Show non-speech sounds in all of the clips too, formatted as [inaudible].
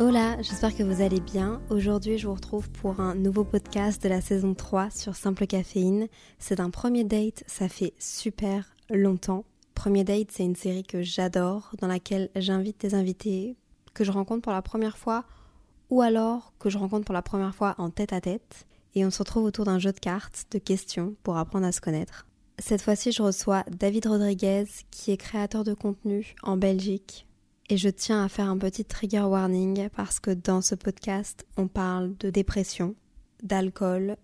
Hola, j'espère que vous allez bien. Aujourd'hui, je vous retrouve pour un nouveau podcast de la saison 3 sur Simple Caféine. C'est un premier date, ça fait super longtemps. Premier date, c'est une série que j'adore, dans laquelle j'invite des invités que je rencontre pour la première fois ou alors que je rencontre pour la première fois en tête à tête. Et on se retrouve autour d'un jeu de cartes, de questions pour apprendre à se connaître. Cette fois-ci, je reçois David Rodriguez, qui est créateur de contenu en Belgique, et je tiens à faire un petit trigger warning parce que dans ce podcast, on parle de dépression, d'alcool,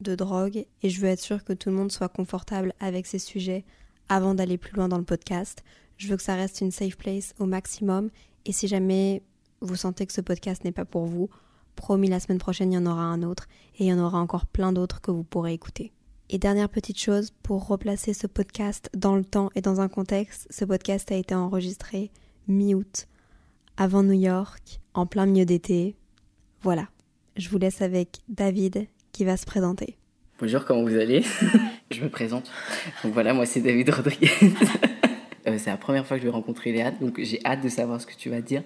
de drogue, et je veux être sûre que tout le monde soit confortable avec ces sujets avant d'aller plus loin dans le podcast. Je veux que ça reste une safe place au maximum, et si jamais vous sentez que ce podcast n'est pas pour vous, promis la semaine prochaine il y en aura un autre, et il y en aura encore plein d'autres que vous pourrez écouter. Et dernière petite chose, pour replacer ce podcast dans le temps et dans un contexte, ce podcast a été enregistré mi-août, avant New York, en plein milieu d'été. Voilà, je vous laisse avec David qui va se présenter. Bonjour, comment vous allez? [laughs] Je me présente. Donc voilà, moi c'est David Rodriguez. [laughs] Euh, c'est la première fois que je vais rencontrer Léa, donc j'ai hâte de savoir ce que tu vas dire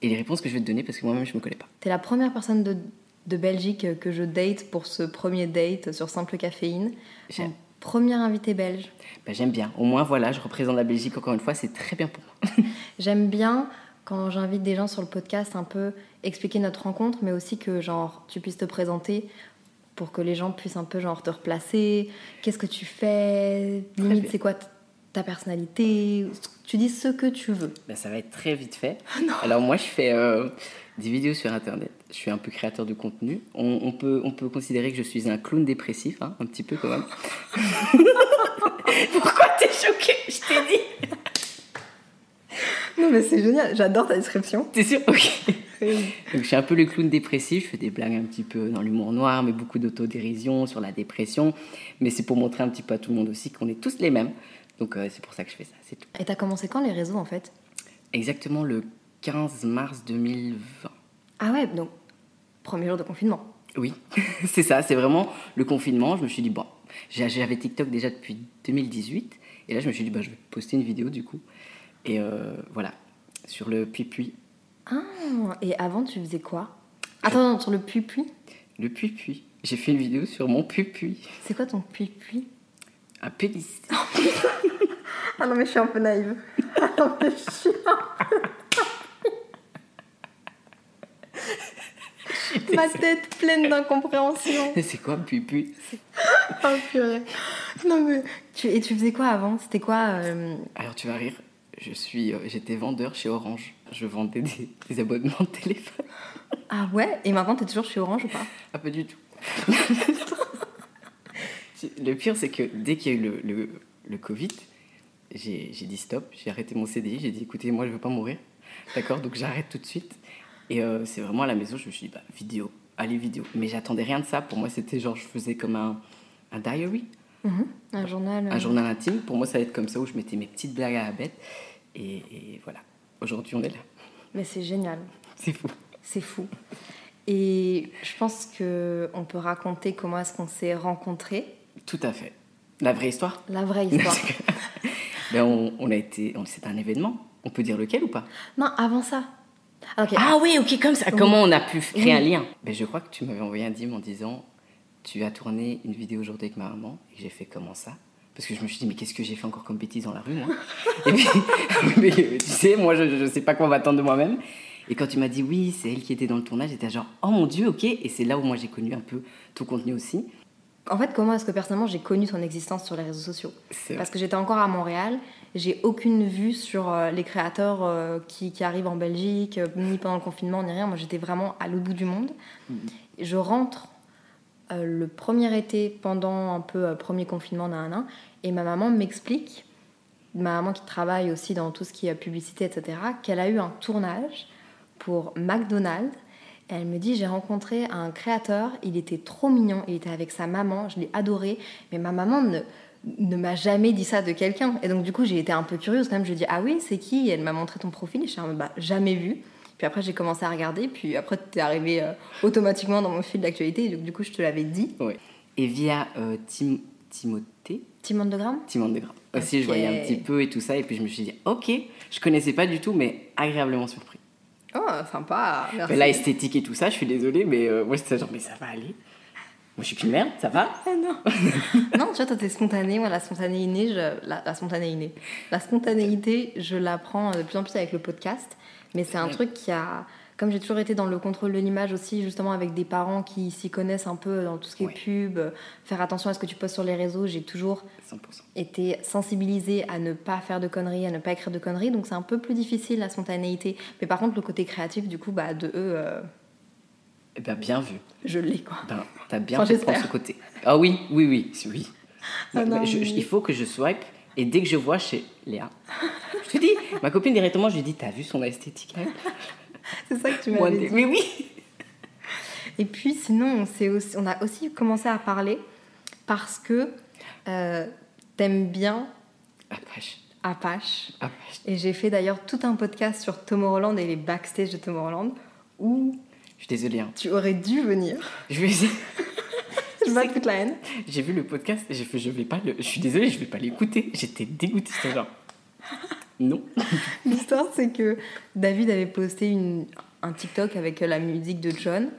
et les réponses que je vais te donner parce que moi-même je me connais pas. T'es la première personne de, de Belgique que je date pour ce premier date sur Simple Caféine. J'aime. Premier invité belge. Bah, J'aime bien. Au moins, voilà, je représente la Belgique encore une fois, c'est très bien pour moi. [laughs] J'aime bien quand j'invite des gens sur le podcast un peu expliquer notre rencontre, mais aussi que genre tu puisses te présenter pour que les gens puissent un peu genre te replacer. Qu'est-ce que tu fais? Limite, c'est quoi ta personnalité? Tu dis ce que tu veux. Bah, ça va être très vite fait. [laughs] Alors moi, je fais euh, des vidéos sur Internet. Je suis un peu créateur de contenu. On, on peut, on peut considérer que je suis un clown dépressif, hein, un petit peu quand même. [laughs] Pourquoi t'es choquée Je t'ai dit. Non mais c'est génial, j'adore ta description. T'es sûr? Ok. Donc, je suis un peu le clown dépressif, je fais des blagues un petit peu dans l'humour noir, mais beaucoup d'autodérision sur la dépression. Mais c'est pour montrer un petit peu à tout le monde aussi qu'on est tous les mêmes. Donc euh, c'est pour ça que je fais ça, c'est tout. Et t'as commencé quand les réseaux en fait? Exactement le 15 mars 2020. Ah ouais, donc premier jour de confinement. Oui, [laughs] c'est ça, c'est vraiment le confinement. Je me suis dit, bon, j'avais TikTok déjà depuis 2018. Et là, je me suis dit, bah, je vais poster une vidéo du coup. Et euh, voilà, sur le Puis-Puis. Ah, et avant tu faisais quoi? Attends, non, sur le puits-puits? Le Puis-Puis. J'ai fait une vidéo sur mon Puis-Puis. C'est quoi ton puits-puits? Un pénis. [laughs] Ah non mais je suis un peu naïve. [laughs] Ah non mais je suis Ma tête pleine d'incompréhension. c'est quoi Puis-Puis Oh purée. Non mais... Tu, et tu faisais quoi avant? C'était quoi euh, Alors tu vas rire, je suis, euh, j'étais vendeur chez Orange. Je vendais des, des abonnements de téléphone. Ah ouais? Et maintenant t'es toujours chez Orange ou pas? Ah, pas du tout. [laughs] le pire, c'est que dès qu'il y a eu le, le, le Covid, j'ai j'ai dit stop, j'ai arrêté mon CDI, j'ai dit écoutez, moi je veux pas mourir. D'accord? Donc j'arrête tout de suite. Et euh, c'est vraiment à la maison, je me suis dit bah, vidéo, allez, vidéo. Mais j'attendais rien de ça. Pour moi, c'était genre, je faisais comme un, un diary, Un journal euh, un journal intime. Pour moi, ça va être comme ça où je mettais mes petites blagues à la bête. Et, et voilà, aujourd'hui on est là. Mais c'est génial. C'est fou. C'est fou. Et je pense que on peut raconter comment est-ce qu'on s'est rencontrés. Tout à fait. La vraie histoire La vraie histoire. [laughs] ben, on, on a été, c'est un événement. On peut dire lequel ou pas? Non, avant ça. Ah. Ah oui, ok, comme ça. Comment on a pu créer Oui. un lien? Ben, Je crois que tu m'avais envoyé un dim en disant Tu as tourné une vidéo aujourd'hui avec ma maman. Et j'ai fait comment ça? Parce que je me suis dit, mais qu'est-ce que j'ai fait encore comme bêtise dans la rue, moi? [laughs] Et puis, [laughs] mais, tu sais, moi, je ne sais pas quoi m'attendre de moi-même. Et quand tu m'as dit, oui, c'est elle qui était dans le tournage, j'étais genre, oh mon Dieu, ok. Et c'est là où moi j'ai connu un peu tout contenu aussi. En fait, comment est-ce que personnellement j'ai connu ton existence sur les réseaux sociaux? Parce que j'étais encore à Montréal, j'ai aucune vue sur euh, les créateurs euh, qui, qui arrivent en Belgique, euh, ni pendant le confinement, ni rien. Moi, j'étais vraiment à l'autre bout du monde. Je rentre le premier été, pendant un peu premier confinement d'un an, et ma maman m'explique, ma maman qui travaille aussi dans tout ce qui est publicité, etc., qu'elle a eu un tournage pour McDonald's. Et elle me dit, j'ai rencontré un créateur, il était trop mignon, il était avec sa maman, je l'ai adoré, mais ma maman ne, ne m'a jamais dit ça de quelqu'un. Et donc du coup, j'ai été un peu curieuse quand même, je lui ai dit, ah oui, c'est qui? Et elle m'a montré ton profil, et je suis bah, jamais vu. Puis après, j'ai commencé à regarder, puis après, tu es arrivé euh, automatiquement dans mon fil d'actualité, et donc du coup, je te l'avais dit. Et via euh, Tim- Timothée, Timon de Gramme Timon de Grain. Aussi, je voyais un petit peu et tout ça. Et puis je me suis dit, ok, je connaissais pas du tout, mais agréablement surpris. Oh, sympa. Merci. Mais là, esthétique et tout ça, je suis désolée, mais euh, moi, c'était genre, mais ça va aller. Moi, je suis qu'une merde, ça va Ah non. [laughs] non, tu vois, toi, t'es spontanée. Moi, la spontanéité, je, la, la spontanéité, la spontanéité, je l'apprends de plus en plus avec le podcast. Mais c'est un truc qui a, comme j'ai toujours été dans le contrôle de l'image aussi, justement avec des parents qui s'y connaissent un peu dans tout ce qui Ouais. est pub, euh, faire attention à ce que tu postes sur les réseaux. J'ai toujours 100%. été sensibilisée à ne pas faire de conneries, à ne pas écrire de conneries. Donc c'est un peu plus difficile la spontanéité. Mais par contre, le côté créatif, du coup, bah, de eux, euh, Eh ben, bien vu. je l'ai quoi. Ben, t'as bien Enfin, fait de prendre ce côté. Ah oui, oui, oui, oui. Ah non, je- mais- je- il faut que je swipe. Et dès que je vois chez Léa, je te dis, ma copine directement, je lui dis, t'as vu son esthétique C'est ça que tu m'avais dit. Mais oui Et puis sinon, on, s'est aussi, on a aussi commencé à parler parce que euh, t'aimes bien Apache. Apache. Apache. Et j'ai fait d'ailleurs tout un podcast sur Tomorrowland et les backstage de Tomorrowland où Je suis désolée. Hein. tu aurais dû venir. Je vais Je bats toute la haine. J'ai vu le podcast et j'ai fait, je vais pas le. Je suis désolée, je vais pas l'écouter. J'étais dégoûtée, c'était genre. Non. [laughs] L'histoire, c'est que David avait posté une, un TikTok avec la musique de John.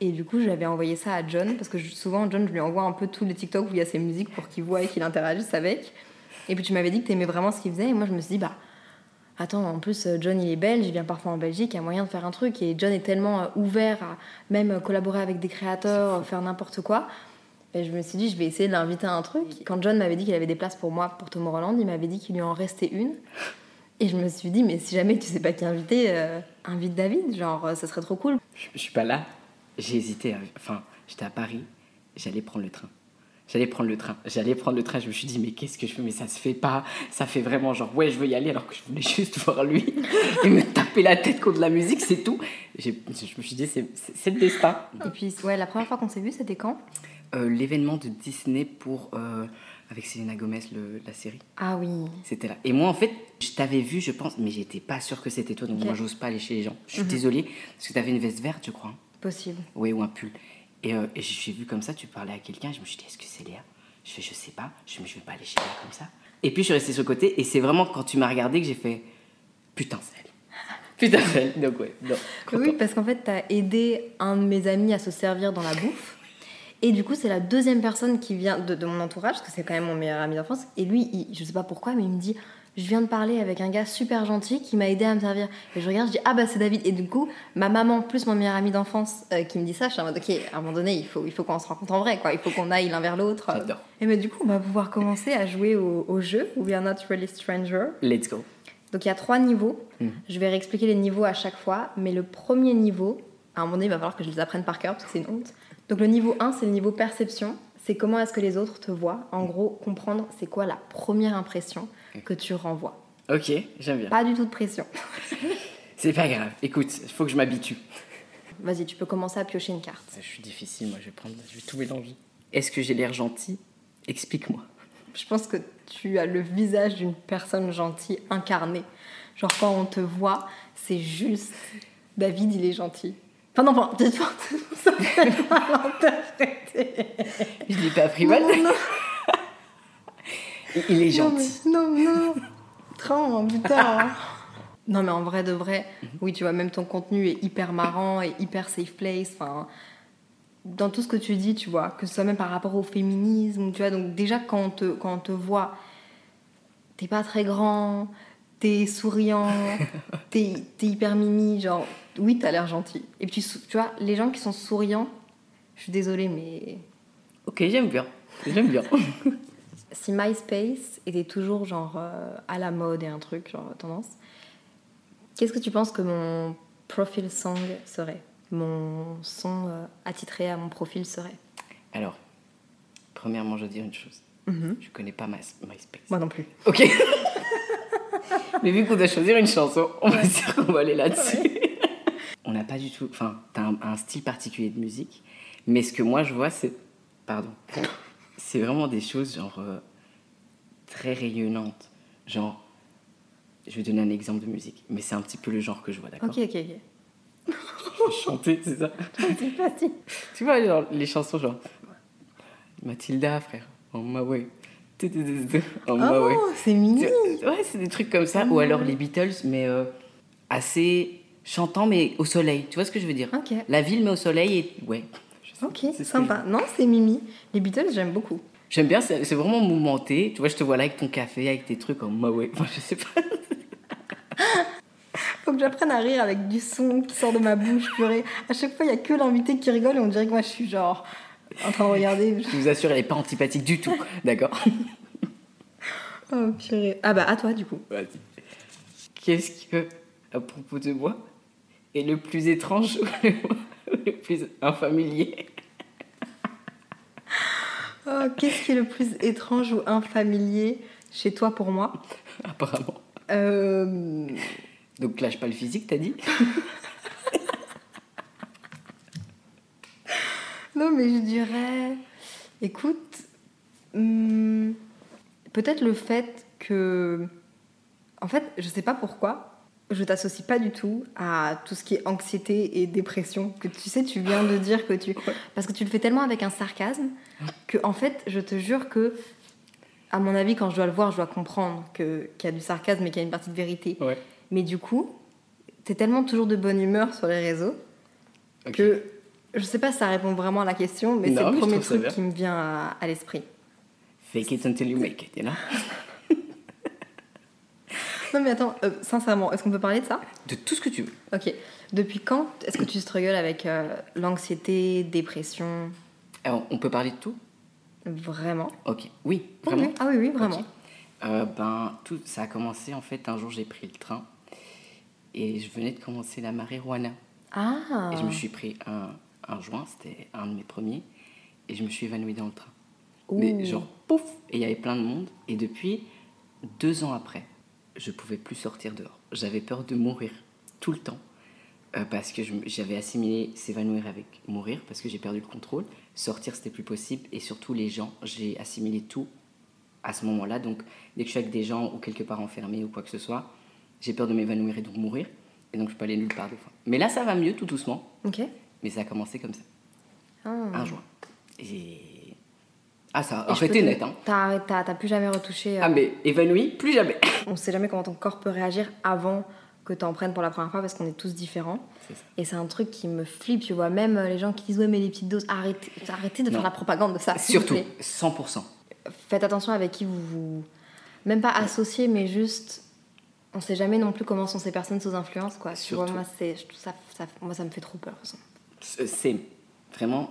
Et du coup, j'avais envoyé ça à John parce que je- souvent, John, je lui envoie un peu tous les TikTok où il y a ses musiques pour qu'il voit et qu'il interagisse avec. Et puis, tu m'avais dit que tu aimais vraiment ce qu'il faisait. Et moi, je me suis dit, bah. Attends, en plus, euh, John, il est belge, il vient parfois en Belgique, il y a moyen de faire un truc. Et John est tellement euh, ouvert à même euh, collaborer avec des créateurs, faire n'importe quoi. Et je me suis dit, je vais essayer de l'inviter à un truc. Quand John m'avait dit qu'il avait des places pour moi pour Tomorrowland, il m'avait dit qu'il lui en restait une. [laughs] Et je me suis dit, mais si jamais tu sais pas qui inviter, euh, invite David, genre, ça serait trop cool. Je, je suis pas là. J'ai hésité. à- Enfin, j'étais à Paris. J'allais prendre le train. J'allais prendre le train. J'allais prendre le train. Je me suis dit, mais qu'est-ce que je fais? Mais ça se fait pas. Ça fait vraiment genre, ouais, je veux y aller alors que je voulais juste [laughs] voir lui et me taper la tête contre la musique, c'est tout. Je me suis dit, c'est le destin. Et puis, ouais, la première fois qu'on s'est vu, c'était quand? Euh, L'événement de Disney pour. euh, avec Selena Gomez, le- la série. Ah oui. C'était là. Et moi, en fait, je t'avais vu, je pense, mais j'étais pas sûre que c'était toi, donc Ok. Mhm. moi, j'ose pas aller chez les gens. Je suis désolée, parce que t'avais une veste verte, je crois. hein. Possible. Oui, ou un pull. Et, euh, et j'ai vu comme ça, tu parlais à quelqu'un, je me suis dit, est-ce que c'est Léa? Je fais, je sais pas, je me je vais pas aller chez Léa comme ça. Et puis, je suis restée sur le côté, et c'est vraiment quand tu m'as regardé que j'ai fait, putain, c'est elle. [laughs] Putain, c'est elle. Donc, ouais, non. Oui, parce qu'en fait, t'as aidé un de mes amis à se servir dans la bouffe. Et du coup, c'est la deuxième personne qui vient de, de mon entourage, parce que c'est quand même mon meilleur ami d'enfance. Et lui, il- je sais pas pourquoi, mais il me dit Je viens de parler avec un gars super gentil qui m'a aidé à me servir. Et je regarde, je dis Ah bah c'est David. Et du coup, ma maman plus mon meilleur ami d'enfance euh, qui me dit ça, je suis en mode Ok, à un moment donné, il faut, il faut qu'on se rencontre en vrai, quoi. Il faut qu'on aille l'un vers l'autre. J'adore. Et mais du coup, on va pouvoir commencer à jouer au, au jeu We Are Not Really Stranger. Let's go. Donc il y a trois niveaux. Mhm. Je vais réexpliquer les niveaux à chaque fois, mais le premier niveau, à un moment donné, il va falloir que je les apprenne par cœur parce que c'est une honte. Donc le niveau 1, c'est le niveau perception. C'est comment est-ce que les autres te voient. En gros, comprendre c'est quoi la première impression que tu renvoies. Ok, j'aime bien. Pas du tout de pression. [laughs] C'est pas grave. Écoute, il faut que je m'habitue. Vas-y, tu peux commencer à piocher une carte. Je suis difficile, moi, je vais prendre, je vais tout mélanger. Est-ce que j'ai l'air gentil? Explique-moi. Je pense que tu as le visage d'une personne gentille incarnée. Genre quand on te voit, c'est juste David, il est gentil. Enfin non, pardon, dites-moi, [laughs] ça fait mal [laughs] interprété. Je l'ai pas appris mal. Non, non, Il- est Non, gentil. mais- non, non. Tran, putain. [laughs] non, mais en vrai de vrai, oui, tu vois, même ton contenu est hyper marrant et hyper safe place. Enfin, dans tout ce que tu dis, tu vois, que ce soit même par rapport au féminisme, tu vois. Donc déjà quand on te, quand on te voit, t'es pas très grand, t'es souriant, [laughs] t'es t'es hyper mimi, genre oui t'as l'air gentil. Et puis tu vois, les gens qui sont souriants, je suis désolée mais Ok, j'aime bien. J'aime bien. [laughs] si MySpace était toujours genre euh, à la mode et un truc, genre tendance, qu'est-ce que tu penses que mon profil song serait? Mon son euh, attitré à mon profil serait? Alors, premièrement, je veux dire une chose. Mhm. Je connais pas My- MySpace. Moi non plus. Ok. [laughs] Mais vu qu'on doit choisir une chanson, on va dire qu'on va aller là-dessus. [laughs] on n'a pas du tout. Enfin, t'as un, un style particulier de musique, mais ce que moi je vois, c'est. Pardon. C'est vraiment des choses genre. euh, très rayonnantes. Genre. Je vais donner un exemple de musique, mais c'est un petit peu le genre que je vois, d'accord? Ok, ok, ok. Chanter, c'est ça? [laughs] Tu vois, genre, les chansons genre. Mathilda, frère, on my way. On my way. Oh, c'est mignon. Ouais, c'est des trucs comme ça. Ou alors les Beatles, mais euh, assez chantant, mais au soleil. Tu vois ce que je veux dire? Ok. La ville, mais au soleil et. Ouais. Ok, que sympa. Non, c'est Mimi. Les Beatles, j'aime beaucoup. J'aime bien, c'est vraiment mouvementé. Tu vois, je te vois là avec ton café, avec tes trucs en way. [laughs] Enfin, je sais pas. [laughs] Faut que j'apprenne à rire avec du son qui sort de ma bouche, purée. À chaque fois, il y a que l'invité qui rigole et on dirait que moi, je suis genre en train de regarder. [laughs] Je vous assure, elle est pas antipathique du tout. D'accord Oh, purée. Ah bah, à toi, du coup. Vas-y. Qu'est-ce que, à propos de moi, est le plus étrange ou le, ou [laughs] le plus infamilier [laughs] Oh, Qu'est-ce qui est le plus étrange ou infamilier chez toi pour moi? Apparemment. Euh, Donc, lâche pas le physique, t'as dit? [laughs] Non, mais je dirais. Écoute, hum, peut-être le fait que. En fait, je sais pas pourquoi, je t'associe pas du tout à tout ce qui est anxiété et dépression. Que tu sais, tu viens de dire que tu. [laughs] Parce que tu le fais tellement avec un sarcasme que, en fait, je te jure que. À mon avis, quand je dois le voir, je dois comprendre que- qu'il y a du sarcasme et qu'il y a une partie de vérité. Ouais. Mais du coup, t'es tellement toujours de bonne humeur sur les réseaux que je sais pas si ça répond vraiment à la question, mais c'est le premier truc qui me vient à, à l'esprit. Fake it until you make it, you know? [laughs] Non mais attends, euh, sincèrement, est-ce qu'on peut parler de ça? De tout ce que tu veux. Ok. Depuis quand est-ce que tu struggles avec euh, l'anxiété, dépression? Alors, on peut parler de tout? Vraiment? Ok. Oui, vraiment. Ah oui, oui, vraiment. Euh, ben, tout, ça a commencé en fait un jour j'ai pris le train et je venais de commencer la marijuana Ah et je me suis pris un, un joint, c'était un de mes premiers et je me suis évanouie dans le train. Mais Ouh. genre pouf et il y avait plein de monde et depuis deux ans après, je pouvais plus sortir dehors. J'avais peur de mourir tout le temps euh, parce que j'avais assimilé s'évanouir avec mourir parce que j'ai perdu le contrôle. Sortir c'était plus possible et surtout les gens, j'ai assimilé tout à ce moment-là. Donc dès que je suis avec des gens ou quelque part enfermé ou quoi que ce soit, j'ai peur de m'évanouir et donc mourir et donc je peux aller nulle part des fois. Mais là ça va mieux tout doucement, Ok. mais ça a commencé comme ça, Ah. un joint. Et ah ça a arrêté net hein. T'as plus jamais retouché. euh, Ah mais évanoui plus jamais. [laughs] On sait jamais comment ton corps peut réagir avant que t'en prennes pour la première fois parce qu'on est tous différents. C'est ça. Et c'est un truc qui me flippe, tu vois. Même euh, les gens qui disent ouais mais les petites doses, arrêtez, arrêtez de Non. faire la propagande de ça. Surtout plaît. 100%. Faites attention avec qui vous vous même pas associez, mais juste on sait jamais non plus comment sont ces personnes sous influence quoi. Tu vois, Surtout. moi ça, ça- moi ça me fait trop peur. c'est vraiment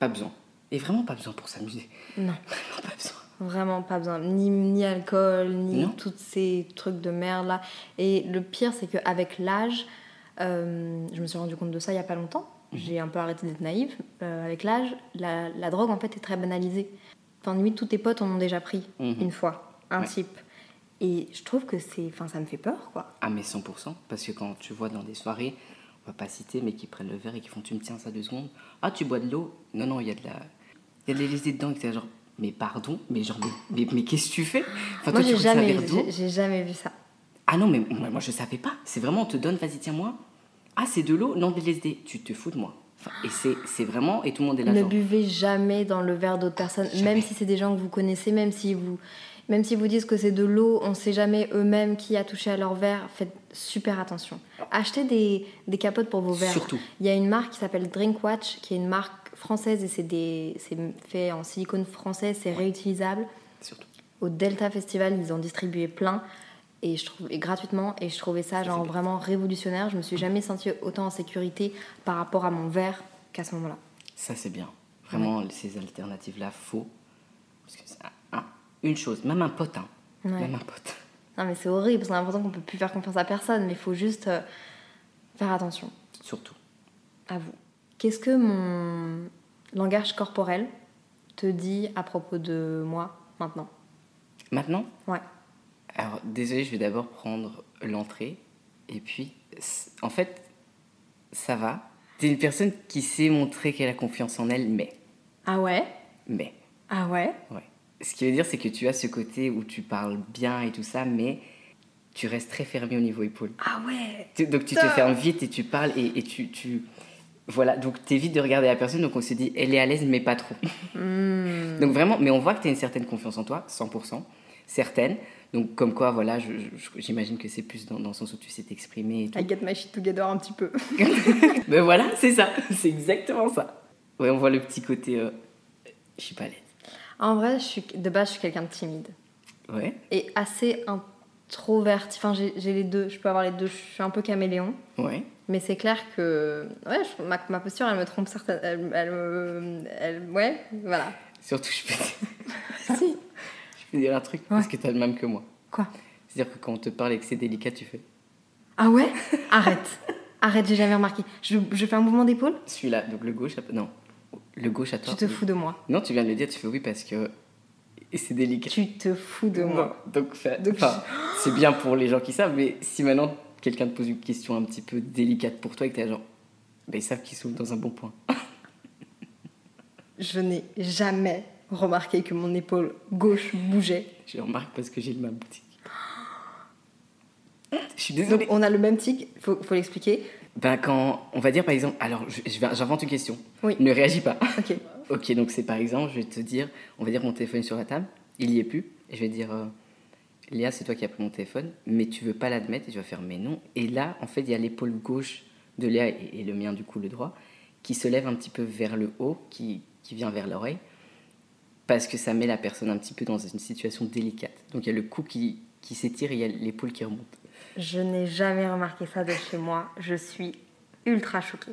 pas besoin. Et vraiment pas besoin pour s'amuser. Non, [laughs] Vraiment pas besoin. vraiment pas besoin. Ni, ni alcool, ni Non. tous ces trucs de merde là. Et le pire c'est qu'avec l'âge, euh, je me suis rendu compte de ça il y a pas longtemps. Mhm. J'ai un peu arrêté d'être naïve. Euh, avec l'âge, la, la drogue en fait est très banalisée. Enfin, limite, tous tes potes en ont déjà pris Mhm. une fois, un Ouais. type. Et je trouve que c'est. Enfin, ça me fait peur, quoi. Ah mais 100%. Parce que quand tu vois dans des soirées, on va pas citer, mais qui prennent le verre et qui font tu me tiens ça deux secondes. Ah tu bois de l'eau? Non, non, il y a de la... Il y a de l'Élysée dedans. Et t'es genre, mais pardon Mais genre, mais, mais, mais qu'est-ce que tu fais? Enfin, Moi, j'ai c'est jamais, j'ai- jamais vu ça. Ah non, mais moi, moi, je savais pas. C'est vraiment, on te donne, vas-y, tiens-moi. Ah, c'est de l'eau? Non, de l'LSD. Tu te fous de moi. Enfin, et c'est c'est vraiment, et tout le monde est là, ne genre, buvez jamais dans le verre d'autres personnes, Jamais. même si c'est des gens que vous connaissez, même si vous, même si vous disent que c'est de l'eau, on sait jamais eux-mêmes qui a touché à leur verre. Faites super attention. Achetez des, des capotes pour vos verres. Surtout. Il y a une marque qui s'appelle Drinkwatch, qui est une marque françaises et c'est des c'est fait en silicone français, c'est réutilisable. Surtout. Au Delta Festival, ils en distribuaient plein et je trouve et gratuitement et je trouvais ça Ça, genre vraiment révolutionnaire. Je me suis jamais sentie autant en sécurité par rapport à mon verre qu'à ce moment-là. Ça, c'est bien. Vraiment, ces alternatives-là, faut. Parce que c'est un- un- une chose, même un pote, hein. Ouais. Même un pote. Non mais c'est horrible, parce qu'on a l'impression qu'on peut plus faire confiance à personne, mais il faut juste euh, faire attention Surtout. à vous. Qu'est-ce que mon langage corporel te dit à propos de moi maintenant? Maintenant, Ouais. alors désolé, je vais d'abord prendre l'entrée. Et puis, en fait, ça va. T'es une personne qui sait montrer qu'elle a confiance en elle, mais. Ah ouais? Mais. Ah ouais? Ouais. Ce qui veut dire, c'est que tu as ce côté où tu parles bien et tout ça, mais tu restes très fermé au niveau épaule. Ah ouais Tu- Donc tu te fermes vite et tu parles et, et tu, tu... Voilà, donc t'évites de regarder la personne, donc on se dit, elle est à l'aise, mais pas trop. Hmm. Donc vraiment, mais on voit que tu as une certaine confiance en toi, 100%, certaine. Donc comme quoi, voilà, j'imagine que c'est plus dans, dans le sens où tu sais t'exprimer et tout. I get my shit together un petit peu. [laughs] [laughs] Mais voilà, c'est ça, c'est exactement ça. Ouais, on voit le petit côté, euh, je suis pas à l'aise. En vrai, je suis, de base, je suis quelqu'un de timide. Ouais, Et assez introverti. Enfin, j'ai les deux. Je peux avoir les deux. Je suis un peu caméléon. ouais. Mais c'est clair que ouais, je- ma, ma posture, elle me trompe certaines. Elle, elle, elle- ouais, voilà. Surtout, je peux, [laughs] si. je peux dire un truc, parce que t'as le même que moi. Quoi? C'est-à-dire que quand on te parle et que c'est délicat, tu fais Ah ouais? Arrête. Arrête, j'ai jamais remarqué. Je, je fais un mouvement d'épaule? Celui-là, donc le gauche, non, le gauche à toi. Tu te fous de moi. Non, tu viens de le dire, tu fais oui parce que et c'est délicat. Tu te fous de moi. Donc, Donc, c'est bien pour les gens qui savent, mais si maintenant quelqu'un te pose une question un petit peu délicate pour toi et que t'es genre, ben ils savent qu'ils sont dans un bon point. Je n'ai jamais remarqué que mon épaule gauche bougeait. Je remarque parce que j'ai le même boutique. Je suis Donc désolée. on a le même tic, faut, faut l'expliquer. Ben quand on va dire par exemple, alors j'invente une question. Oui. Ne réagis pas. [laughs] Ok. Ok, donc c'est par exemple, je vais te dire, on va dire mon téléphone est sur la table, il y est plus, et je vais dire, euh, Léa, c'est toi qui as pris mon téléphone, mais tu veux pas l'admettre, et tu vas faire, mais non. Et là, en fait, il y a l'épaule gauche de Léa et, et le mien, du coup, le droit, qui se lève un petit peu vers le haut, qui, qui vient vers l'oreille, parce que ça met la personne un petit peu dans une situation délicate. Donc il y a le cou qui, qui s'étire et il y a l'épaule qui remonte. Je n'ai jamais remarqué ça de chez moi. Je suis ultra choquée.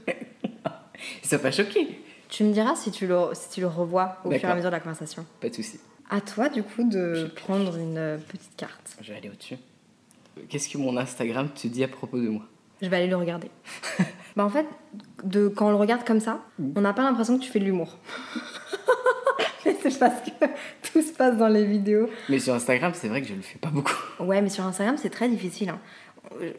Ça pas choqué Tu me diras si tu le, si tu le revois au fur et à mesure de la conversation. Pas de souci. À toi, du coup, de prendre une euh, petite carte. Je vais aller au-dessus. Qu'est-ce que mon Instagram te dit à propos de moi? Je vais aller le regarder. [laughs] bah en fait, de, quand on le regarde comme ça, on n'a pas l'impression que tu fais de l'humour. [laughs] Mais c'est parce que tout se passe dans les vidéos. Mais sur Instagram, c'est vrai que je le fais pas beaucoup. Ouais, mais sur Instagram, c'est très difficile. hein.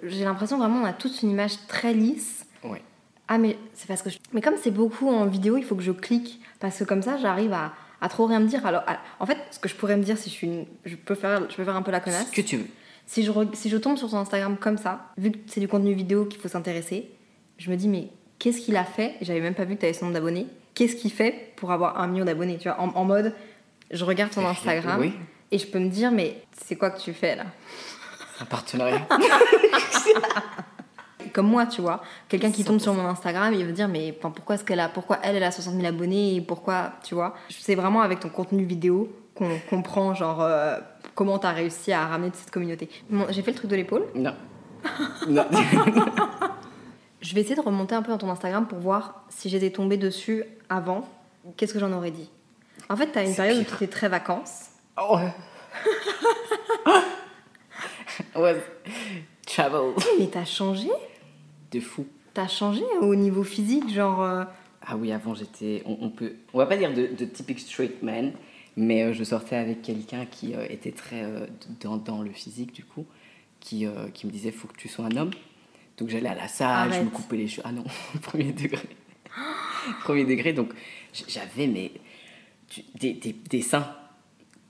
J'ai l'impression vraiment on a toute une image très lisse. Ouais. Ah, mais c'est parce que. je- Mais comme c'est beaucoup en vidéo, il faut que je clique. Parce que comme ça, j'arrive à, à trop rien me dire. Alors, à- en fait, ce que je pourrais me dire si je suis une. Je peux faire, je peux faire un peu la connasse. Ce que tu veux. Si je, re- si je tombe sur son Instagram comme ça, vu que c'est du contenu vidéo qu'il faut s'intéresser, je me dis, mais qu'est-ce qu'il a fait? J'avais même pas vu que tu avais son nombre d'abonnés. Qu'est-ce qu'il fait pour avoir un million d'abonnés? Tu vois, en, en mode, je regarde ton Instagram Oui. et je peux me dire, mais c'est quoi que tu fais là? Un partenariat. [laughs] Comme moi, tu vois, quelqu'un qui tombe sur mon Instagram, il veut dire, mais pourquoi est-ce qu'elle a, pourquoi elle, elle a 60 000 abonnés et pourquoi, tu vois? C'est vraiment avec ton contenu vidéo qu'on comprend, genre, euh, comment t'as réussi à ramener de cette communauté. Bon, J'ai fait le truc de l'épaule? non. [laughs] non. Je vais essayer de remonter un peu dans ton Instagram pour voir si j'étais tombée dessus avant. Qu'est-ce que j'en aurais dit? En fait, t'as une C'est période où tu étais très vacances. Oh. [laughs] ouais. Travel. Mais t'as changé De fou. T'as changé au niveau physique, genre. euh, Ah oui, avant j'étais. On, on peut. On va pas dire de, de typique straight man, mais euh, je sortais avec quelqu'un qui euh, était très dans, dans le physique du coup, qui, qui me disait faut que tu sois un homme. Donc j'allais à la salle, je me coupais les cheveux. Ah non, [laughs] premier degré. premier degré, donc j'avais mais tu- des, des, des seins.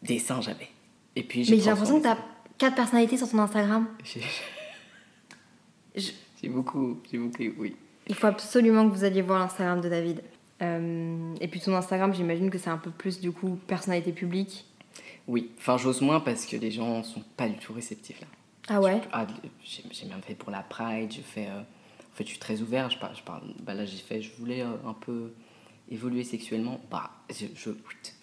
Des seins j'avais. Et puis Mais j'ai l'impression que t'as quatre personnalités sur ton Instagram. J'ai- [laughs] Je- J'ai beaucoup, j'ai beaucoup, oui. Il faut absolument que vous alliez voir l'Instagram de David. Euh, et puis ton Instagram, j'imagine que c'est un peu plus du coup personnalité publique. Oui, enfin j'ose moins parce que les gens sont pas du tout réceptifs là. Ah ouais? Ah, j'ai j'ai même fait pour la Pride, je fais. euh, en fait, je suis très ouvert. Je parle, je parle bah là, j'ai fait. Je voulais euh, un peu évoluer sexuellement, bah, je, je-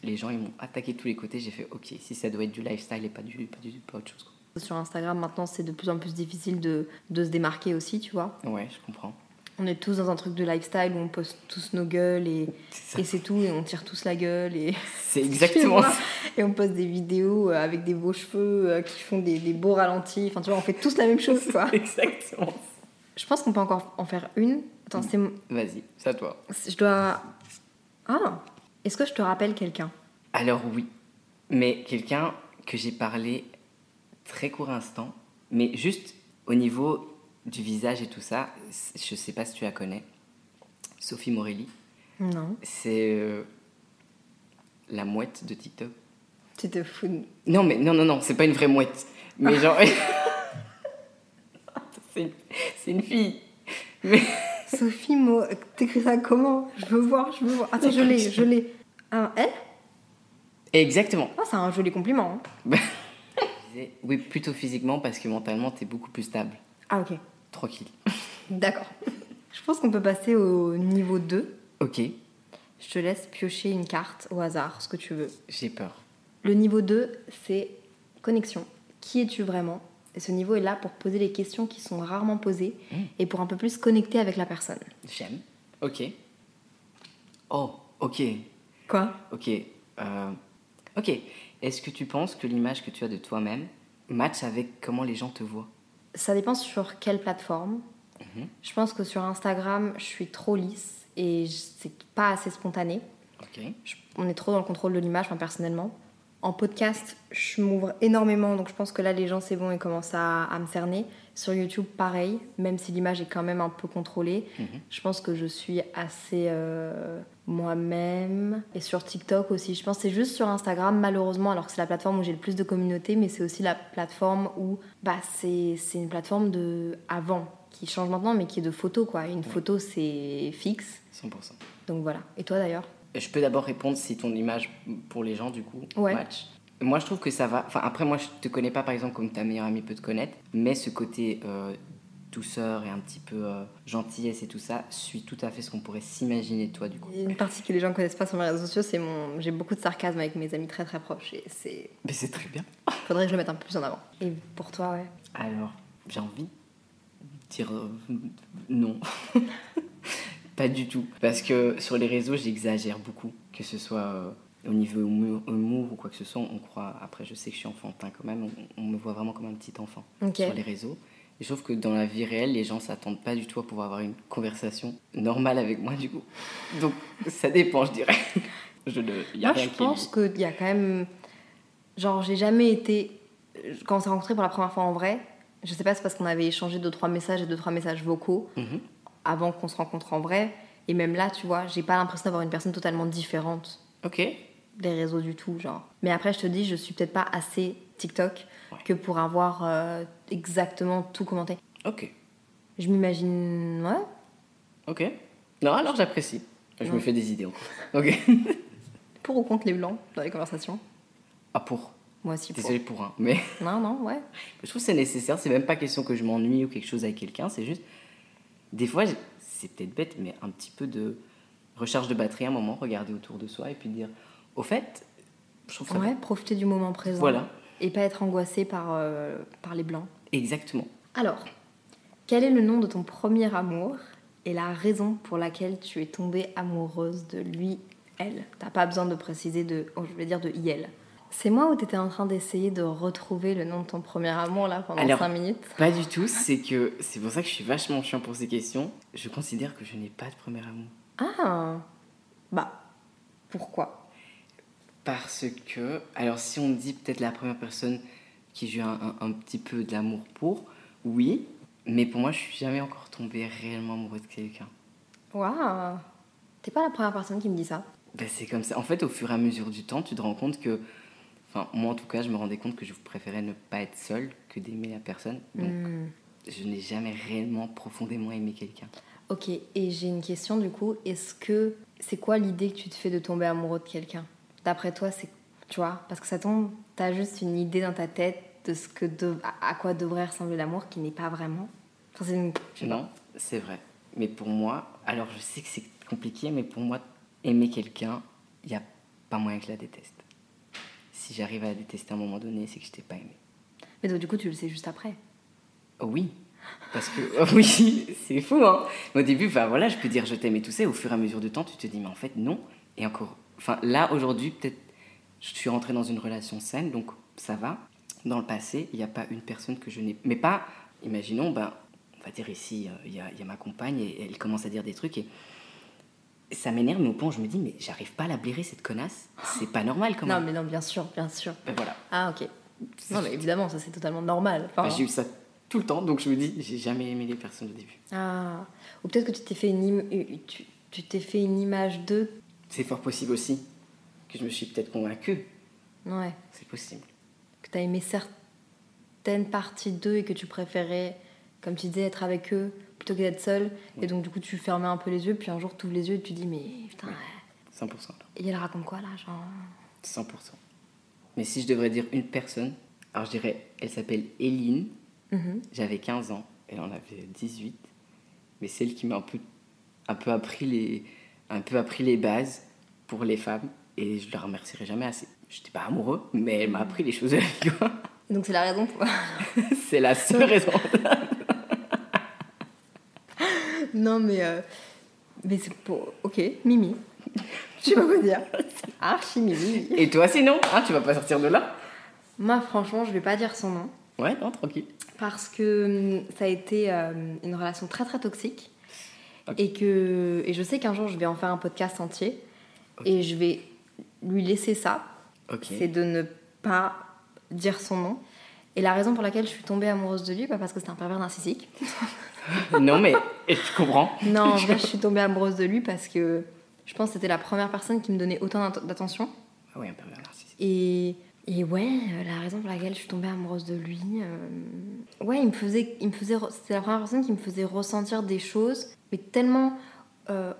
les gens ils m'ont attaqué de tous les côtés. J'ai fait ok, si ça doit être du lifestyle et pas du pas, du, pas autre chose. quoi. Sur Instagram, maintenant, c'est de plus en plus difficile de, de se démarquer aussi, tu vois. Ouais, je comprends. On est tous dans un truc de lifestyle où on poste tous nos gueules et, C'est tout, et on tire tous la gueule. Et, C'est exactement [laughs] ça. et on poste des vidéos euh, avec des beaux cheveux euh, qui font des, des beaux ralentis. Enfin, tu vois, on fait tous la même [laughs] chose, quoi. Exactement. Je pense qu'on peut encore en faire une. Attends, c'est. mon- Vas-y, c'est à toi. Je dois. Ah Est-ce que je te rappelle quelqu'un? Alors oui, mais quelqu'un que j'ai parlé très court instant, mais juste au niveau du visage et tout ça, je sais pas si tu la connais. Sophie Morelli, Non. c'est euh, la mouette de TikTok. Tu te fous de... Non, mais non, non, non, c'est pas une vraie mouette. Mais genre. [laughs] c'est une, c'est une fille. Mais. Sophie, Mo... t'écris ça comment? Je veux voir, je veux voir. Attends, je l'ai, je l'ai. Un elle Exactement. Ah, c'est un joli compliment. hein. Disais, [laughs] Oui, plutôt physiquement parce que mentalement, t'es beaucoup plus stable. Ah, ok. Tranquille. [laughs] D'accord. Je pense qu'on peut passer au niveau 2. Ok, Je te laisse piocher une carte au hasard, ce que tu veux. j'ai peur. Le niveau 2, c'est connexion. Qui es-tu vraiment? Ce niveau est là pour poser les questions qui sont rarement posées et pour un peu plus connecter avec la personne. J'aime. Ok. Oh, ok. Quoi? Ok. euh, ok. Est-ce que tu penses que l'image que tu as de toi-même match avec comment les gens te voient? Ça dépend sur quelle plateforme. Je pense que sur Instagram, je suis trop lisse et c'est pas assez spontané. Ok. Je- on est trop dans le contrôle de l'image, enfin, personnellement. En podcast, je m'ouvre énormément, donc je pense que là, les gens, c'est bon, ils commencent à, à me cerner. Sur YouTube, pareil, même si l'image est quand même un peu contrôlée, je pense que je suis assez euh, moi-même. Et sur TikTok aussi, je pense que c'est juste sur Instagram, malheureusement, alors que c'est la plateforme où j'ai le plus de communauté, mais c'est aussi la plateforme où bah, c'est c'est une plateforme de avant, qui change maintenant, mais qui est de photos, quoi. Une photo, c'est fixe. 100%. Donc voilà. Et toi d'ailleurs? Je peux d'abord répondre si ton image pour les gens, du coup, Ouais. match. Moi, je trouve que ça va. Enfin, après, moi, je te connais pas, par exemple, comme ta meilleure amie peut te connaître, mais ce côté euh, douceur et un petit peu euh, gentillesse et tout ça suit tout à fait ce qu'on pourrait s'imaginer de toi, du coup. Il y a Une partie que les gens connaissent pas sur mes réseaux sociaux, c'est mon. J'ai beaucoup de sarcasme avec mes amis très très proches et c'est. Mais c'est très bien. Faudrait que je le mette un peu plus en avant. Et pour toi, ouais. Alors, j'ai envie de dire euh, non. [laughs] pas du tout. Parce que sur les réseaux, j'exagère beaucoup. Que ce soit euh, au niveau humour, humour ou quoi que ce soit, on croit. Après, je sais que je suis enfantin quand même. On, on me voit vraiment comme un petit enfant sur les réseaux. Et je trouve que dans la vie réelle, les gens s'attendent pas du tout à pouvoir avoir une conversation normale avec moi, du coup. Donc, ça dépend, je dirais. Je ne, y a Moi, rien je qui pense qu'il y a quand même. Genre, j'ai jamais été. Quand on s'est rencontrés pour la première fois en vrai, je sais pas, c'est parce qu'on avait échangé deux trois messages et deux trois messages vocaux Mhm. Avant qu'on se rencontre en vrai. Et même là, tu vois, j'ai pas l'impression d'avoir une personne totalement différente Ok. des réseaux du tout, genre. Mais après, je te dis, je suis peut-être pas assez TikTok que pour avoir euh, exactement tout commenté. Ok. Je m'imagine, ouais. Ok. Non, alors j'apprécie. Je me fais des idées. [laughs] Ok. Pour ou contre les blancs dans les conversations? Ah, pour. Moi aussi. Pour. Désolé pour un. Mais Non, non, ouais. [laughs] je trouve que c'est nécessaire. C'est même pas question que je m'ennuie ou quelque chose avec quelqu'un. C'est juste. Des fois, c'est peut-être bête, mais un petit peu de recharge de batterie à un moment, regarder autour de soi et puis dire Au fait, je trouve ça. Ouais, profiter du moment présent. Voilà. Et pas être angoissé par, euh, par les blancs. Exactement. Alors, quel est le nom de ton premier amour et la raison pour laquelle tu es tombée amoureuse de lui, elle? T'as pas besoin de préciser de, oh, je vais dire de IL. C'est moi ou t'étais en train d'essayer de retrouver le nom de ton premier amour là pendant Alors- 5 minutes? Pas du tout. C'est que c'est pour ça que je suis vachement chiant pour ces questions. Je considère que je n'ai pas de premier amour. Ah Bah, pourquoi? Parce que, alors si on dit peut-être la première personne qui j'ai eu un, un- un petit peu de l'amour pour, oui, mais pour moi je suis jamais encore tombée réellement amoureuse de quelqu'un. Waouh T'es pas la première personne qui me dit ça? Ben, c'est comme ça. En fait, au fur et à mesure du temps, tu te rends compte que, enfin moi en tout cas, je me rendais compte que je préférais ne pas être seule que d'aimer la personne. Donc Hmm. je n'ai jamais réellement profondément aimé quelqu'un. Ok, et j'ai une question du coup. Est-ce que c'est quoi l'idée que tu te fais de tomber amoureux de quelqu'un? D'après toi, c'est tu vois parce que ça tombe, t'as juste une idée dans ta tête de ce que de, à quoi devrait ressembler l'amour qui n'est pas vraiment? Enfin, une-. Non, c'est vrai. Mais pour moi, alors je sais que c'est compliqué, mais pour moi, aimer quelqu'un, il n'y a pas moyen que je la déteste. Si j'arrive à détester à un moment donné, c'est que je t'ai pas aimé. Mais donc, du coup, tu le sais juste après. Oh oui, parce que oh [laughs] oui, c'est fou, hein. Au début, enfin voilà, je peux dire je t'aime et tout ça. et Au fur et à mesure du temps, tu te dis mais en fait non. Et encore, enfin là aujourd'hui, peut-être, je suis rentrée dans une relation saine, donc ça va. Dans le passé, il n'y a pas une personne que je n'ai, mais pas. Imaginons, ben, on va dire ici, euh, il y, a, il y a ma compagne et elle commence à dire des trucs et ça m'énerve, mais au point où je me dis mais j'arrive pas à la blairer cette connasse. C'est pas normal quand Non, même. mais non, bien sûr, bien sûr. Ben voilà. Ah, ok. Non, mais évidemment, ça c'est totalement normal. Enfin, Ben, j'ai eu ça tout le temps, donc je me dis j'ai jamais aimé les personnes au début. Ah. Ou peut-être que tu t'es fait une, im- tu t'es fait une image d'eux. C'est fort possible aussi que je me suis peut-être convaincue. Ouais. C'est possible. Que tu as aimé certaines parties d'eux et que tu préférais, comme tu disais, être avec eux plutôt que d'être seule. Et donc, du coup, tu fermais un peu les yeux, puis un jour, tu ouvres les yeux et tu dis, mais putain, ouais. 100%. là. et elle raconte quoi là genre... 100%. Mais si je devrais dire une personne, alors je dirais, elle s'appelle Eline. Mhm. J'avais 15 ans, elle en avait 18. Mais celle qui m'a un peu, un, peu appris les, un peu appris les bases pour les femmes. Et je la remercierai jamais assez. J'étais pas amoureux, mais elle m'a appris les choses de la vie. donc, c'est la raison pour... [laughs] C'est la seule raison. [laughs] [laughs] non, mais... euh, Mais c'est pour... Ok, Mimi. Je sais pas quoi dire. Archi Mimi. Et toi sinon, hein, tu vas pas sortir de là Moi, franchement, je vais pas dire son nom. Ouais, non, tranquille. parce que hum, ça a été euh, une relation très très toxique et que et je sais qu'un jour je vais en faire un podcast entier et je vais lui laisser ça c'est de ne pas dire son nom et la raison pour laquelle je suis tombée amoureuse de lui pas parce que c'est un pervers narcissique. [laughs] Non, mais et tu comprends? Non en vrai je suis tombée amoureuse de lui parce que je pense que c'était la première personne qui me donnait autant d'att- d'attention. Ah oui, un pervers narcissique. Et, et ouais, euh, la raison pour laquelle je suis tombée amoureuse de lui, euh, ouais, il me faisait, il me faisait, c'était la première personne qui me faisait ressentir des choses, mais tellement euh,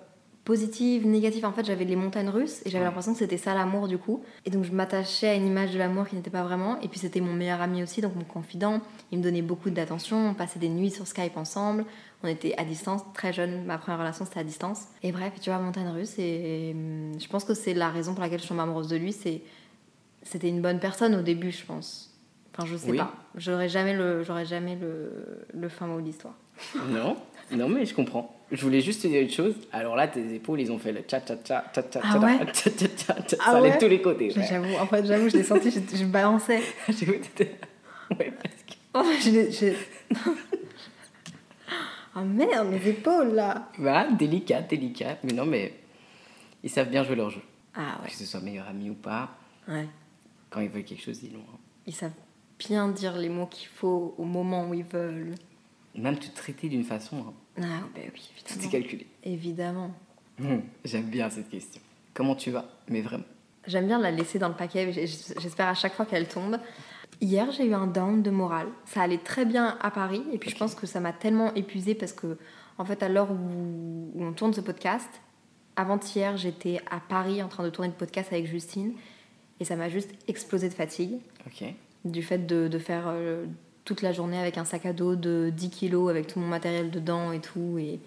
positives, négatives. En fait, j'avais les montagnes russes et j'avais Ouais. l'impression que c'était ça l'amour du coup. Et donc je m'attachais à une image de l'amour qui n'était pas vraiment. Et puis c'était mon meilleur ami aussi, donc mon confident. Il me donnait beaucoup d'attention. On passait des nuits sur Skype ensemble. On était à distance, très jeune. Ma première relation c'était à distance. Et bref, tu vois, montagne russe. Et hum, je pense que c'est la raison pour laquelle je suis amoureuse de lui. C'est c'était une bonne personne au début, je pense. Enfin, je sais Oui. pas. J'aurais jamais le, j'aurais jamais le, le fin mot de l'histoire. Non, non, mais je comprends. Je voulais juste te dire une chose. Alors là, tes épaules, ils ont fait le tcha tcha tcha tcha tcha Ah tcha, ouais tcha tcha tcha tcha, Ah ça allait ouais de tous les côtés. ouais. J'avoue, en fait, j'avoue, je l'ai senti, je, je balançais. [laughs] Que t'étais- Ouais, parce que- Oh, je [laughs] Ah merde, mes épaules là. Bah, délicat, délicat. Mais non, mais ils savent bien jouer leur jeu. Ah Que ce soit meilleur ami ou pas, ouais. Ouais. quand ils veulent quelque chose, ils l'ont. hein. Ils savent bien dire les mots qu'il faut au moment où ils veulent. Même te traiter d'une façon, hein, Ah, bah oui, tout est évidemment. calculé. Évidemment. Hum, J'aime bien cette question. Comment tu vas? Mais vraiment. J'aime bien la laisser dans le paquet, j'espère à chaque fois qu'elle tombe. Hier, j'ai eu un down de morale. Ça allait très bien à Paris, et puis je pense que ça m'a tellement épuisée parce que, en fait, à l'heure où, on tourne ce podcast, avant-hier, j'étais à Paris en train de tourner le podcast avec Justine, et ça m'a juste explosé de fatigue, Ok. du fait de, de faire euh, toute la journée avec un sac à dos de 10 kilos, avec tout mon matériel dedans et tout, et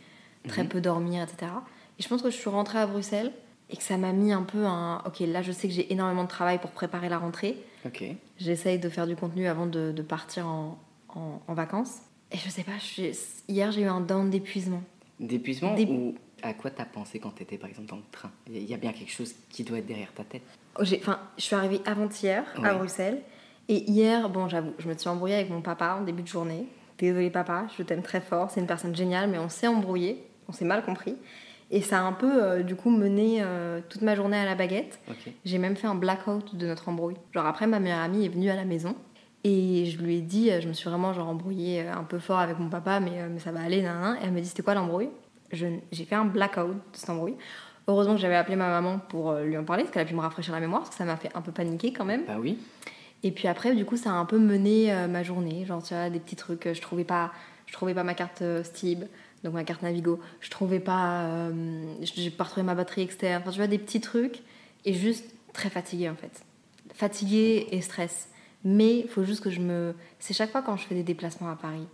très Mhm. peu dormir, etc. Et je pense que je suis rentrée à Bruxelles, et que ça m'a mis un peu un... Ok, là, je sais que j'ai énormément de travail pour préparer la rentrée. Ok. J'essaye de faire du contenu avant de, de partir en, en- en vacances. Et je sais pas, je- hier j'ai eu un down d'épuisement. D'épuisement ou à quoi t'as pensé quand t'étais par exemple dans le train? Il y a bien quelque chose qui doit être derrière ta tête. Oh, j'ai- Enfin, je suis arrivée avant-hier à. Bruxelles. Et hier, bon, j'avoue, je me suis embrouillée avec mon papa en début de journée. Désolée papa, je t'aime très fort, c'est une personne géniale, mais on s'est embrouillé, on s'est mal compris. Et ça a un peu, euh, du coup, mené euh, toute ma journée à la baguette. J'ai même fait un blackout de notre embrouille. Genre après, ma meilleure amie est venue à la maison et je lui ai dit, euh, je me suis vraiment genre embrouillée un peu fort avec mon papa, mais, euh, mais ça va aller, nan, nan. Et elle me dit, c'était quoi l'embrouille? Je- J'ai fait un blackout de cette embrouille. Heureusement que j'avais appelé ma maman pour lui en parler, parce qu'elle a pu me rafraîchir la mémoire, parce que ça m'a fait un peu paniquer quand même. Bah oui. Et puis après, du coup, ça a un peu mené euh, ma journée. Genre, tu vois, des petits trucs, euh, je trouvais pas, je trouvais pas ma carte euh, Stib, donc ma carte Navigo. Je trouvais pas, euh, j'ai pas retrouvé ma batterie externe. Enfin, tu vois, des petits trucs. Et juste très fatiguée, en fait. Fatiguée et stress. Mais il faut juste que je me... C'est chaque fois quand je fais des déplacements à Paris.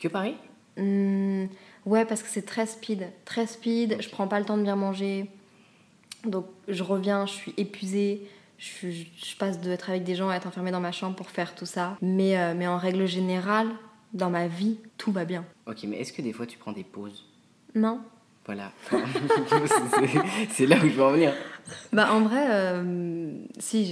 Que Paris? Hmm, ouais, parce que c'est très speed. Très speed, je prends pas le temps de bien manger. Donc je reviens, je suis épuisée, je, je passe d'être avec des gens à être enfermée dans ma chambre pour faire tout ça. Mais, euh, mais en règle générale, dans ma vie, tout va bien. Ok, mais est-ce que des fois tu prends des pauses? Non Voilà. [laughs] C'est- là où je veux en venir. Bah en vrai, euh, si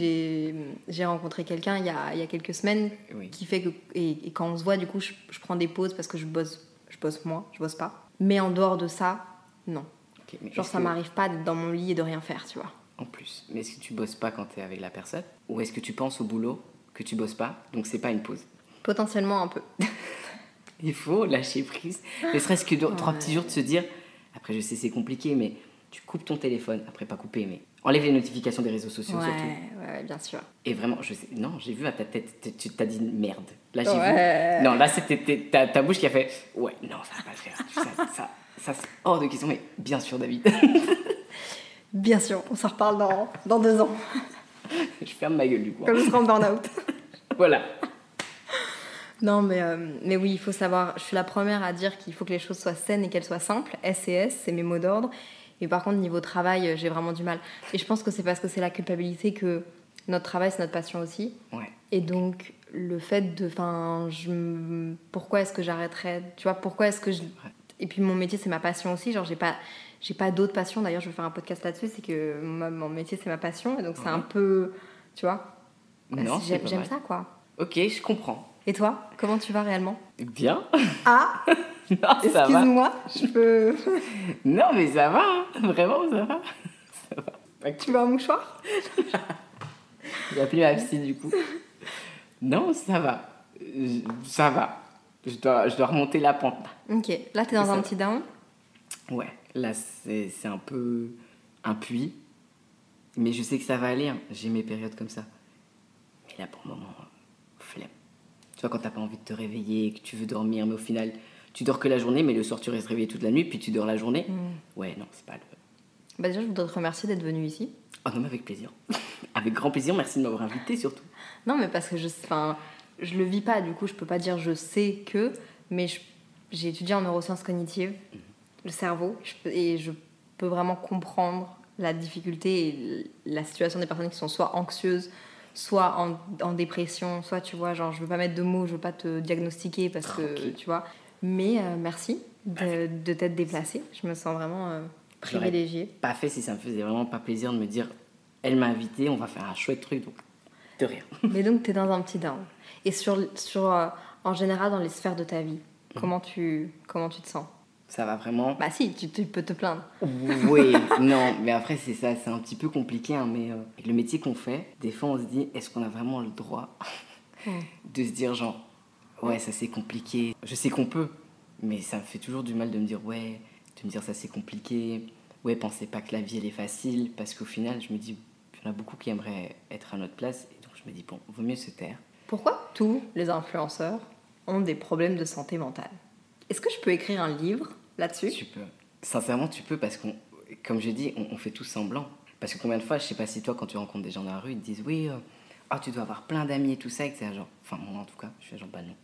j'ai rencontré quelqu'un il y a, il y a quelques semaines Oui. qui fait que et, et quand on se voit du coup je, je prends des pauses parce que je bosse je bosse moins, je bosse pas. Mais en dehors de ça, non. Mais Genre ça que- m'arrive pas d'être dans mon lit et de rien faire, tu vois. En plus. Mais est-ce que tu bosses pas quand tu es avec la personne? Ou est-ce que tu penses au boulot que tu bosses pas Donc c'est pas une pause? Potentiellement un peu. [laughs] Il faut lâcher prise. Ne serait-ce que deux- trois petits jours de se dire. Après, je sais, c'est compliqué, mais tu coupes ton téléphone. Après, pas couper, mais enlève les notifications des réseaux sociaux Ouais, surtout. ouais, bien sûr. Et vraiment, je sais. Non, j'ai vu à ta tête, tu t'as dit merde. Là, j'ai Ouais. vu. Non, là, c'était ta, ta bouche qui a fait. Ouais, non, ça va pas le faire. Ça, ça, ça, c'est hors de question, mais bien sûr, David. [laughs] Bien sûr, on s'en reparle dans, dans deux ans, [laughs] je ferme ma gueule du coup. comme je serai en burn-out. [laughs] Voilà. Non, mais, euh, mais oui, il faut savoir, je suis la première à dire qu'il faut que les choses soient saines et qu'elles soient simples. S et S, c'est mes mots d'ordre. Et par contre, niveau travail, euh, j'ai vraiment du mal. Et je pense que c'est parce que c'est la culpabilité que notre travail, c'est notre passion aussi. Ouais. Et donc, le fait de. Enfin, je. Pourquoi est-ce que j'arrêterais? Tu vois, pourquoi est-ce que je. Et puis, mon métier, c'est ma passion aussi. Genre, j'ai pas. J'ai pas d'autres passions. D'ailleurs, je vais faire un podcast là-dessus. C'est que mon métier, c'est ma passion. Et donc, c'est Ouais. un peu. Tu vois bah, J'aime ça, quoi. Ok, je comprends. Et toi, comment tu vas réellement? Bien. Ah [laughs] Non, ça va. Excuse-moi, je peux. [laughs] Non, mais ça va. hein. Vraiment, ça va. [laughs] Ça va. Tu veux un mouchoir? J'ai appelé ma psy du coup. Non, ça va. Je- Ça va. Je dois, je dois remonter la pente. Ok, là, t'es dans Ça un va. petit down? Ouais, là, c'est un peu un puits. Mais je sais que ça va aller. hein. J'ai mes périodes comme ça. Mais là, pour le moment, flemme. Tu vois, quand t'as pas envie de te réveiller, que tu veux dormir, mais au final, tu dors que la journée, mais le soir, tu restes réveillé toute la nuit, puis tu dors la journée. Ouais, non, c'est pas le. Bah, déjà, je voudrais te remercier d'être venu ici. Oh non, mais avec plaisir. [laughs] avec grand plaisir, merci de m'avoir invité surtout. Non, mais parce que je, enfin, je le vis pas, du coup, je peux pas dire je sais que, mais j'ai étudié en neurosciences cognitives, le cerveau, je peux- et je peux vraiment comprendre la difficulté et la situation des personnes qui sont soit anxieuses, soit en, en dépression, soit tu vois, genre, je veux pas mettre de mots, je veux pas te diagnostiquer parce que, tu vois. Mais euh, merci de, de t'être déplacée, je me sens vraiment euh, privilégiée. Pas fait si ça me faisait vraiment pas plaisir de me dire, elle m'a invité, on va faire un chouette truc, donc de rien. [laughs] Mais donc, tu es dans un petit down. Et sur, sur, euh, en général, dans les sphères de ta vie, comment tu, comment tu te sens? Ça va vraiment. Bah si, tu, tu peux te plaindre. Oui, [laughs] non, mais après, c'est ça, c'est un petit peu compliqué, hein, mais euh, avec le métier qu'on fait, des fois, on se dit, est-ce qu'on a vraiment le droit [laughs] de se dire, genre, ouais, ça c'est compliqué. Je sais qu'on peut, mais ça me fait toujours du mal de me dire, ouais, de me dire, ça c'est compliqué. Ouais, pensez pas que la vie elle est facile, parce qu'au final, je me dis, il y en a beaucoup qui aimeraient être à notre place, et donc je me dis, bon, vaut mieux se taire. Pourquoi tous les influenceurs ont des problèmes de santé mentale? Est-ce que je peux écrire un livre? Là-dessus Tu peux. Sincèrement, tu peux parce qu'on, comme je dis, on, on fait tout semblant. Parce que combien de fois, je sais pas si toi, quand tu rencontres des gens dans la rue, ils te disent oui, euh, ah, tu dois avoir plein d'amis et tout ça, et que c'est genre, enfin moi en tout cas, je suis genre bah non.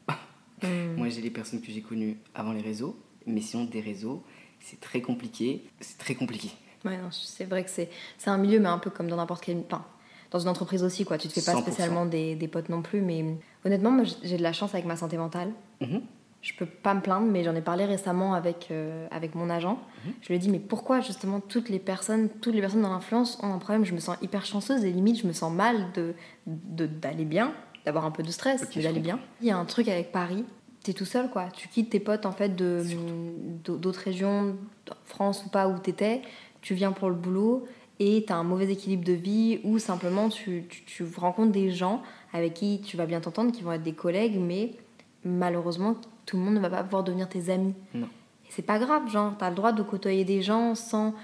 Hmm. [laughs] Moi j'ai les personnes que j'ai connues avant les réseaux, mais sinon des réseaux, c'est très compliqué, c'est très compliqué. Ouais, non, c'est vrai que c'est c'est un milieu, mais un peu comme dans n'importe quel. Enfin, dans une entreprise aussi, quoi. Tu te fais pas 100%. spécialement des, des potes non plus, mais honnêtement, moi, j'ai de la chance avec ma santé mentale. Mhm. Je peux pas me plaindre, mais j'en ai parlé récemment avec, euh, avec mon agent. Je lui ai dit, mais pourquoi justement toutes les personnes, toutes les personnes dans l'influence ont un problème? Je me sens hyper chanceuse et limite, je me sens mal de de- d'aller bien, d'avoir un peu de stress, d'aller bien. Il y a un truc avec Paris. T'es tout seul, quoi. Tu quittes tes potes, en fait, de d'autres régions, France ou pas, où t'étais. Tu viens pour le boulot et t'as un mauvais équilibre de vie ou simplement tu, tu, tu rencontres des gens avec qui tu vas bien t'entendre, qui vont être des collègues, mais malheureusement, tout le monde ne va pas pouvoir devenir tes amis. Non, Et c'est pas grave, genre, t'as le droit de côtoyer des gens sans,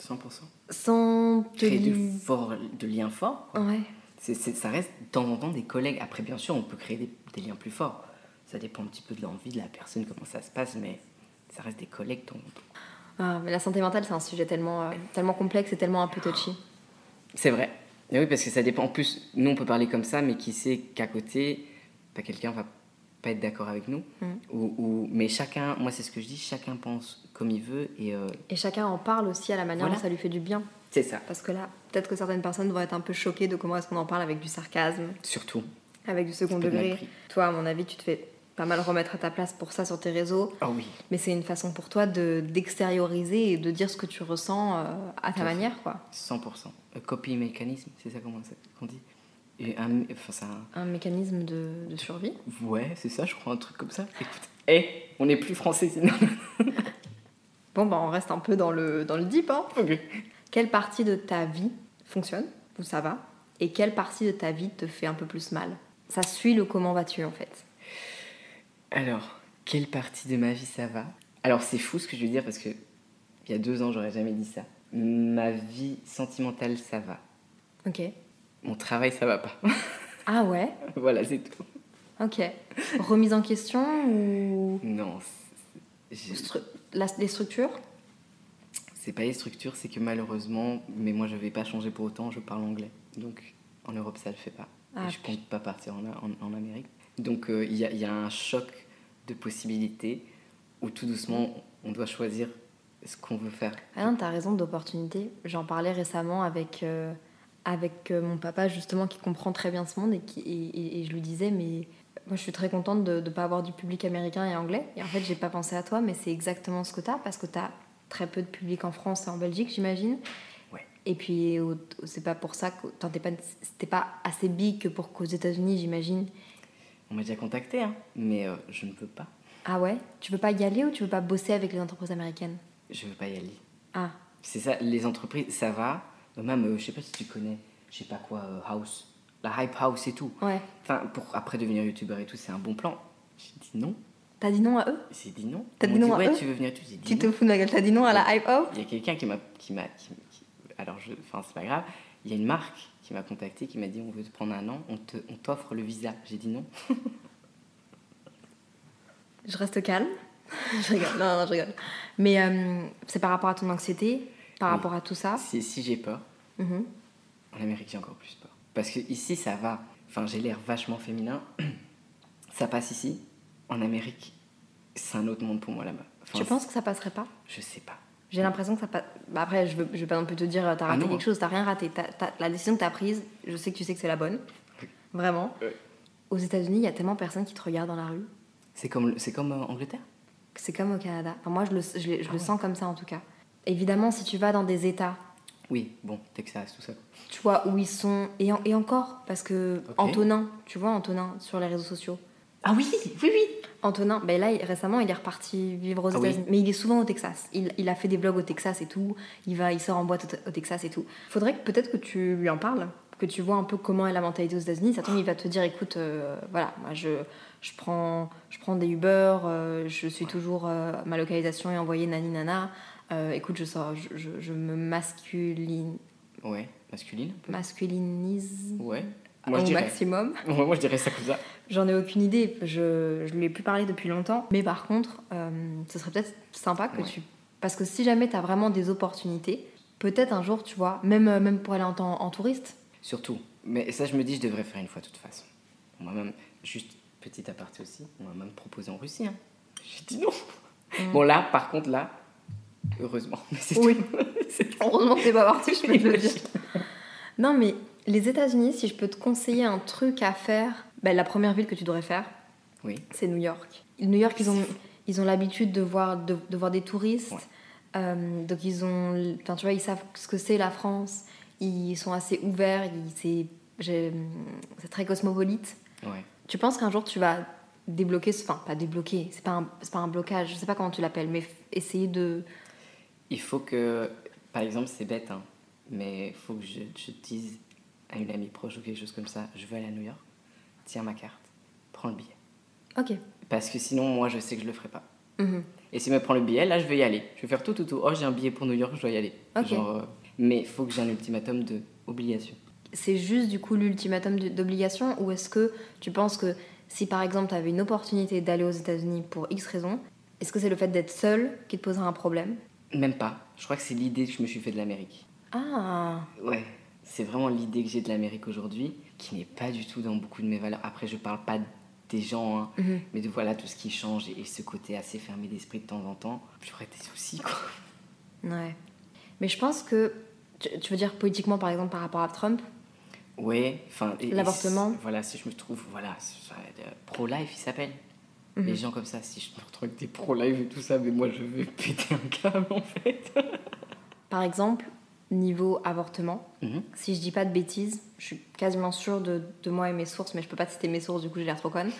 100%. sans te Créer de, liens forts, quoi. Ouais. C'est- c'est- ça reste de temps en temps des collègues. Après, bien sûr, on peut créer des, des liens plus forts. Ça dépend un petit peu de l'envie de la personne, comment ça se passe, mais ça reste des collègues de temps en temps. Ah, mais la santé mentale, c'est un sujet tellement, euh, tellement complexe et tellement un peu touchy. C'est vrai. Et oui, parce que ça dépend. En plus, nous, on peut parler comme ça, mais qui sait qu'à côté, bah, quelqu'un va pas être d'accord avec nous. Mm. Ou, ou- mais chacun, moi, c'est ce que je dis, chacun pense comme il veut. Et euh, Et chacun en parle aussi à la manière Voilà. dont ça lui fait du bien. C'est ça, Parce que là, peut-être que certaines personnes vont être un peu choquées de comment est-ce qu'on en parle avec du sarcasme, surtout. avec du second degré. Toi, à mon avis, tu te fais pas mal remettre à ta place pour ça sur tes réseaux. Oh oui, Mais c'est une façon pour toi de d'extérioriser et de dire ce que tu ressens euh, à ta Tout manière, quoi. 100%. Un copy mécanisme, c'est ça comment ça- qu'on dit Et un, enfin, mécanisme de, de survie. Ouais, c'est ça, je crois, un truc comme ça. Écoute, hé, on n'est plus français, sinon. [laughs] Bon, bah, on reste un peu dans le, dans le deep, hein. Ok. Quelle partie de ta vie fonctionne, ou ça va, et quelle partie de ta vie te fait un peu plus mal? Ça suit le comment vas-tu, en fait? Alors, quelle partie de ma vie ça va? Alors, c'est fou ce que je veux dire parce que il y a deux ans, j'aurais jamais dit ça. Ma vie sentimentale, ça va. Ok. Mon travail, ça va pas. [laughs] Ah ouais voilà, c'est tout. Ok. Remise en question ou Non, stru- la- les structures? C'est pas les structures, c'est que malheureusement, mais moi je vais pas changer pour autant, je parle anglais. Donc en Europe, ça le fait pas. Ah, Et je compte pas partir en, en- en Amérique. Donc euh, il y, a, y a un choc de possibilités où tout doucement, on doit choisir ce qu'on veut faire. Ah non, t'as raison d'opportunité. J'en parlais récemment avec, euh, avec euh, mon papa, justement, qui comprend très bien ce monde. Et, qui, et, et- et je lui disais, mais moi, je suis très contente de ne pas avoir du public américain et anglais. Et en fait, j'ai pas pensé à toi, mais c'est exactement ce que t'as, parce que t'as très peu de public en France et en Belgique, j'imagine. Ouais. Et puis, c'est pas pour ça que. t'es pas, c'était pas assez big que pour qu'aux États-Unis, j'imagine. On m'a déjà contacté, hein, mais euh, je ne veux pas. Ah ouais? Tu veux pas y aller ou tu veux pas bosser avec les entreprises américaines? Je veux pas y aller. Ah, C'est ça, les entreprises, ça va. Même, euh, je sais pas si tu connais, je sais pas quoi, euh, House. La Hype House et tout. ouais. Enfin, pour après devenir youtubeur et tout, c'est un bon plan. J'ai dit non. T'as dit non à eux? J'ai dit non. T'as dit non à ouais, eux? tu veux venir. J'ai dit Tu non. te fous de ma gueule, t'as dit non à la hype oh Il y a quelqu'un qui m'a. Qui m'a qui- qui- alors, je, enfin, c'est pas grave. Il y a une marque qui m'a contacté, qui m'a dit on veut te prendre un an, on te- on t'offre le visa. J'ai dit non. [laughs] Je reste calme. [laughs] je rigole, non, non, je rigole. Mais euh, c'est par rapport à ton anxiété, par rapport à tout ça. Si, si j'ai peur, Mhm. en Amérique, j'ai encore plus peur. Parce que ici, ça va. Enfin, j'ai l'air vachement féminin. [clears throat] Ça passe ici. En Amérique, c'est un autre monde pour moi là-bas. Enfin, tu penses que ça passerait pas? Je sais pas. J'ai l'impression que ça passe. Bah après, je veux, je vais pas non plus te dire, euh, t'as Ah raté quelque chose, t'as rien raté. La décision que t'as prise, je sais que tu sais que c'est la bonne. Vraiment. Ouais. Aux États-Unis, il y a tellement personne qui te regarde dans la rue. C'est comme, c'est comme euh, Angleterre? C'est comme au Canada. Enfin, moi, je le, je, le- je Ah le ouais. sens comme ça en tout cas. Évidemment, si tu vas dans des États Oui, bon, Texas, tout ça. tu vois, où ils sont. Et, en- et encore, parce que. Antonin, tu vois, Antonin sur les réseaux sociaux? Ah oui, oui, oui. Antonin, ben là, récemment, il est reparti vivre aux Ah oui. États-Unis. Mais il est souvent au Texas. Il, il a fait des vlogs au Texas et tout. Il, va, il sort en boîte au, au Texas et tout. Faudrait que peut-être que tu lui en parles, que tu vois un peu comment est la mentalité aux États-Unis. Ça tombe, il va te dire écoute, euh, voilà, moi, je, je, prends, je prends des Uber, euh, je suis toujours. euh, ma localisation est envoyée nani nana. Euh, écoute, je, sors, je, je, je me masculine, Ouais, masculine. masculinise Ouais. au Moi, je dirais. maximum. [laughs] Ouais, moi, je dirais ça comme ça. J'en ai aucune idée, je, je lui ai plus parlé depuis longtemps. Mais par contre, euh, ce serait peut-être sympa que Ouais. tu. Parce que si jamais tu as vraiment des opportunités, peut-être un jour, tu vois, même, euh, même pour aller en, en touriste, Surtout. Mais ça, je me dis, je devrais faire une fois de toute façon. On m'a même, juste petit aparté aussi, on m'a même proposé en Russie. hein. J'ai dit non. Mm. Bon, là, par contre, là, heureusement. Mais Oui. [laughs] heureusement que t'es pas parti, je [laughs] peux te le dire. Non, mais les États-Unis, si je peux te conseiller un truc à faire, ben, la première ville que tu devrais faire, Oui. c'est New York. New York, ils ont, ils ont l'habitude de voir, de, de voir des touristes. Ouais. Euh, donc, ils ont. Enfin, tu vois, ils savent ce que c'est la France. Ils sont assez ouverts. C'est très cosmopolite. Ouais. Tu penses qu'un jour, tu vas débloquer. Enfin, pas débloquer, c'est pas, un- pas un blocage, je sais pas comment tu l'appelles, mais essayer de. Il faut que, par exemple, c'est bête, hein, mais il faut que je, je dise à une amie proche ou quelque chose comme ça, je veux aller à New York, tiens ma carte, prends le billet. Ok. Parce que sinon, moi, je sais que je le ferai pas. Mhm. Et s'il me prend le billet, là, je vais y aller. Je vais faire tout, tout, tout. Oh, j'ai un billet pour New York, je dois y aller. Genre, euh, mais il faut que j'ai un ultimatum de obligation. c'est juste du coup l'ultimatum d'obligation ou est-ce que tu penses que si par exemple tu avais une opportunité d'aller aux États-Unis pour X raison, est-ce que c'est le fait d'être seul qui te poserait un problème? Même pas. Je crois que c'est l'idée que je me suis fait de l'Amérique. Ah, Ouais. C'est vraiment l'idée que j'ai de l'Amérique aujourd'hui, qui n'est pas du tout dans beaucoup de mes valeurs. Après, je parle pas des gens, hein, Mhm. mais de voilà tout ce qui change et, et ce côté assez fermé d'esprit de temps en temps. J'aurais des soucis, quoi. ouais. Mais je pense que Tu, tu veux dire politiquement, par exemple, par rapport à Trump? Ouais, enfin. L'avortement? Voilà, si je me trouve, voilà, euh, pro-life, il s'appelle. Mhm. Les gens comme ça, si je me retrouve avec des pro-life et tout ça, mais moi je vais [laughs] péter un câble en fait. Par exemple, niveau avortement, Mhm. si je dis pas de bêtises, je suis quasiment sûre de, de moi et mes sources, mais je peux pas citer mes sources, du coup j'ai l'air trop conne.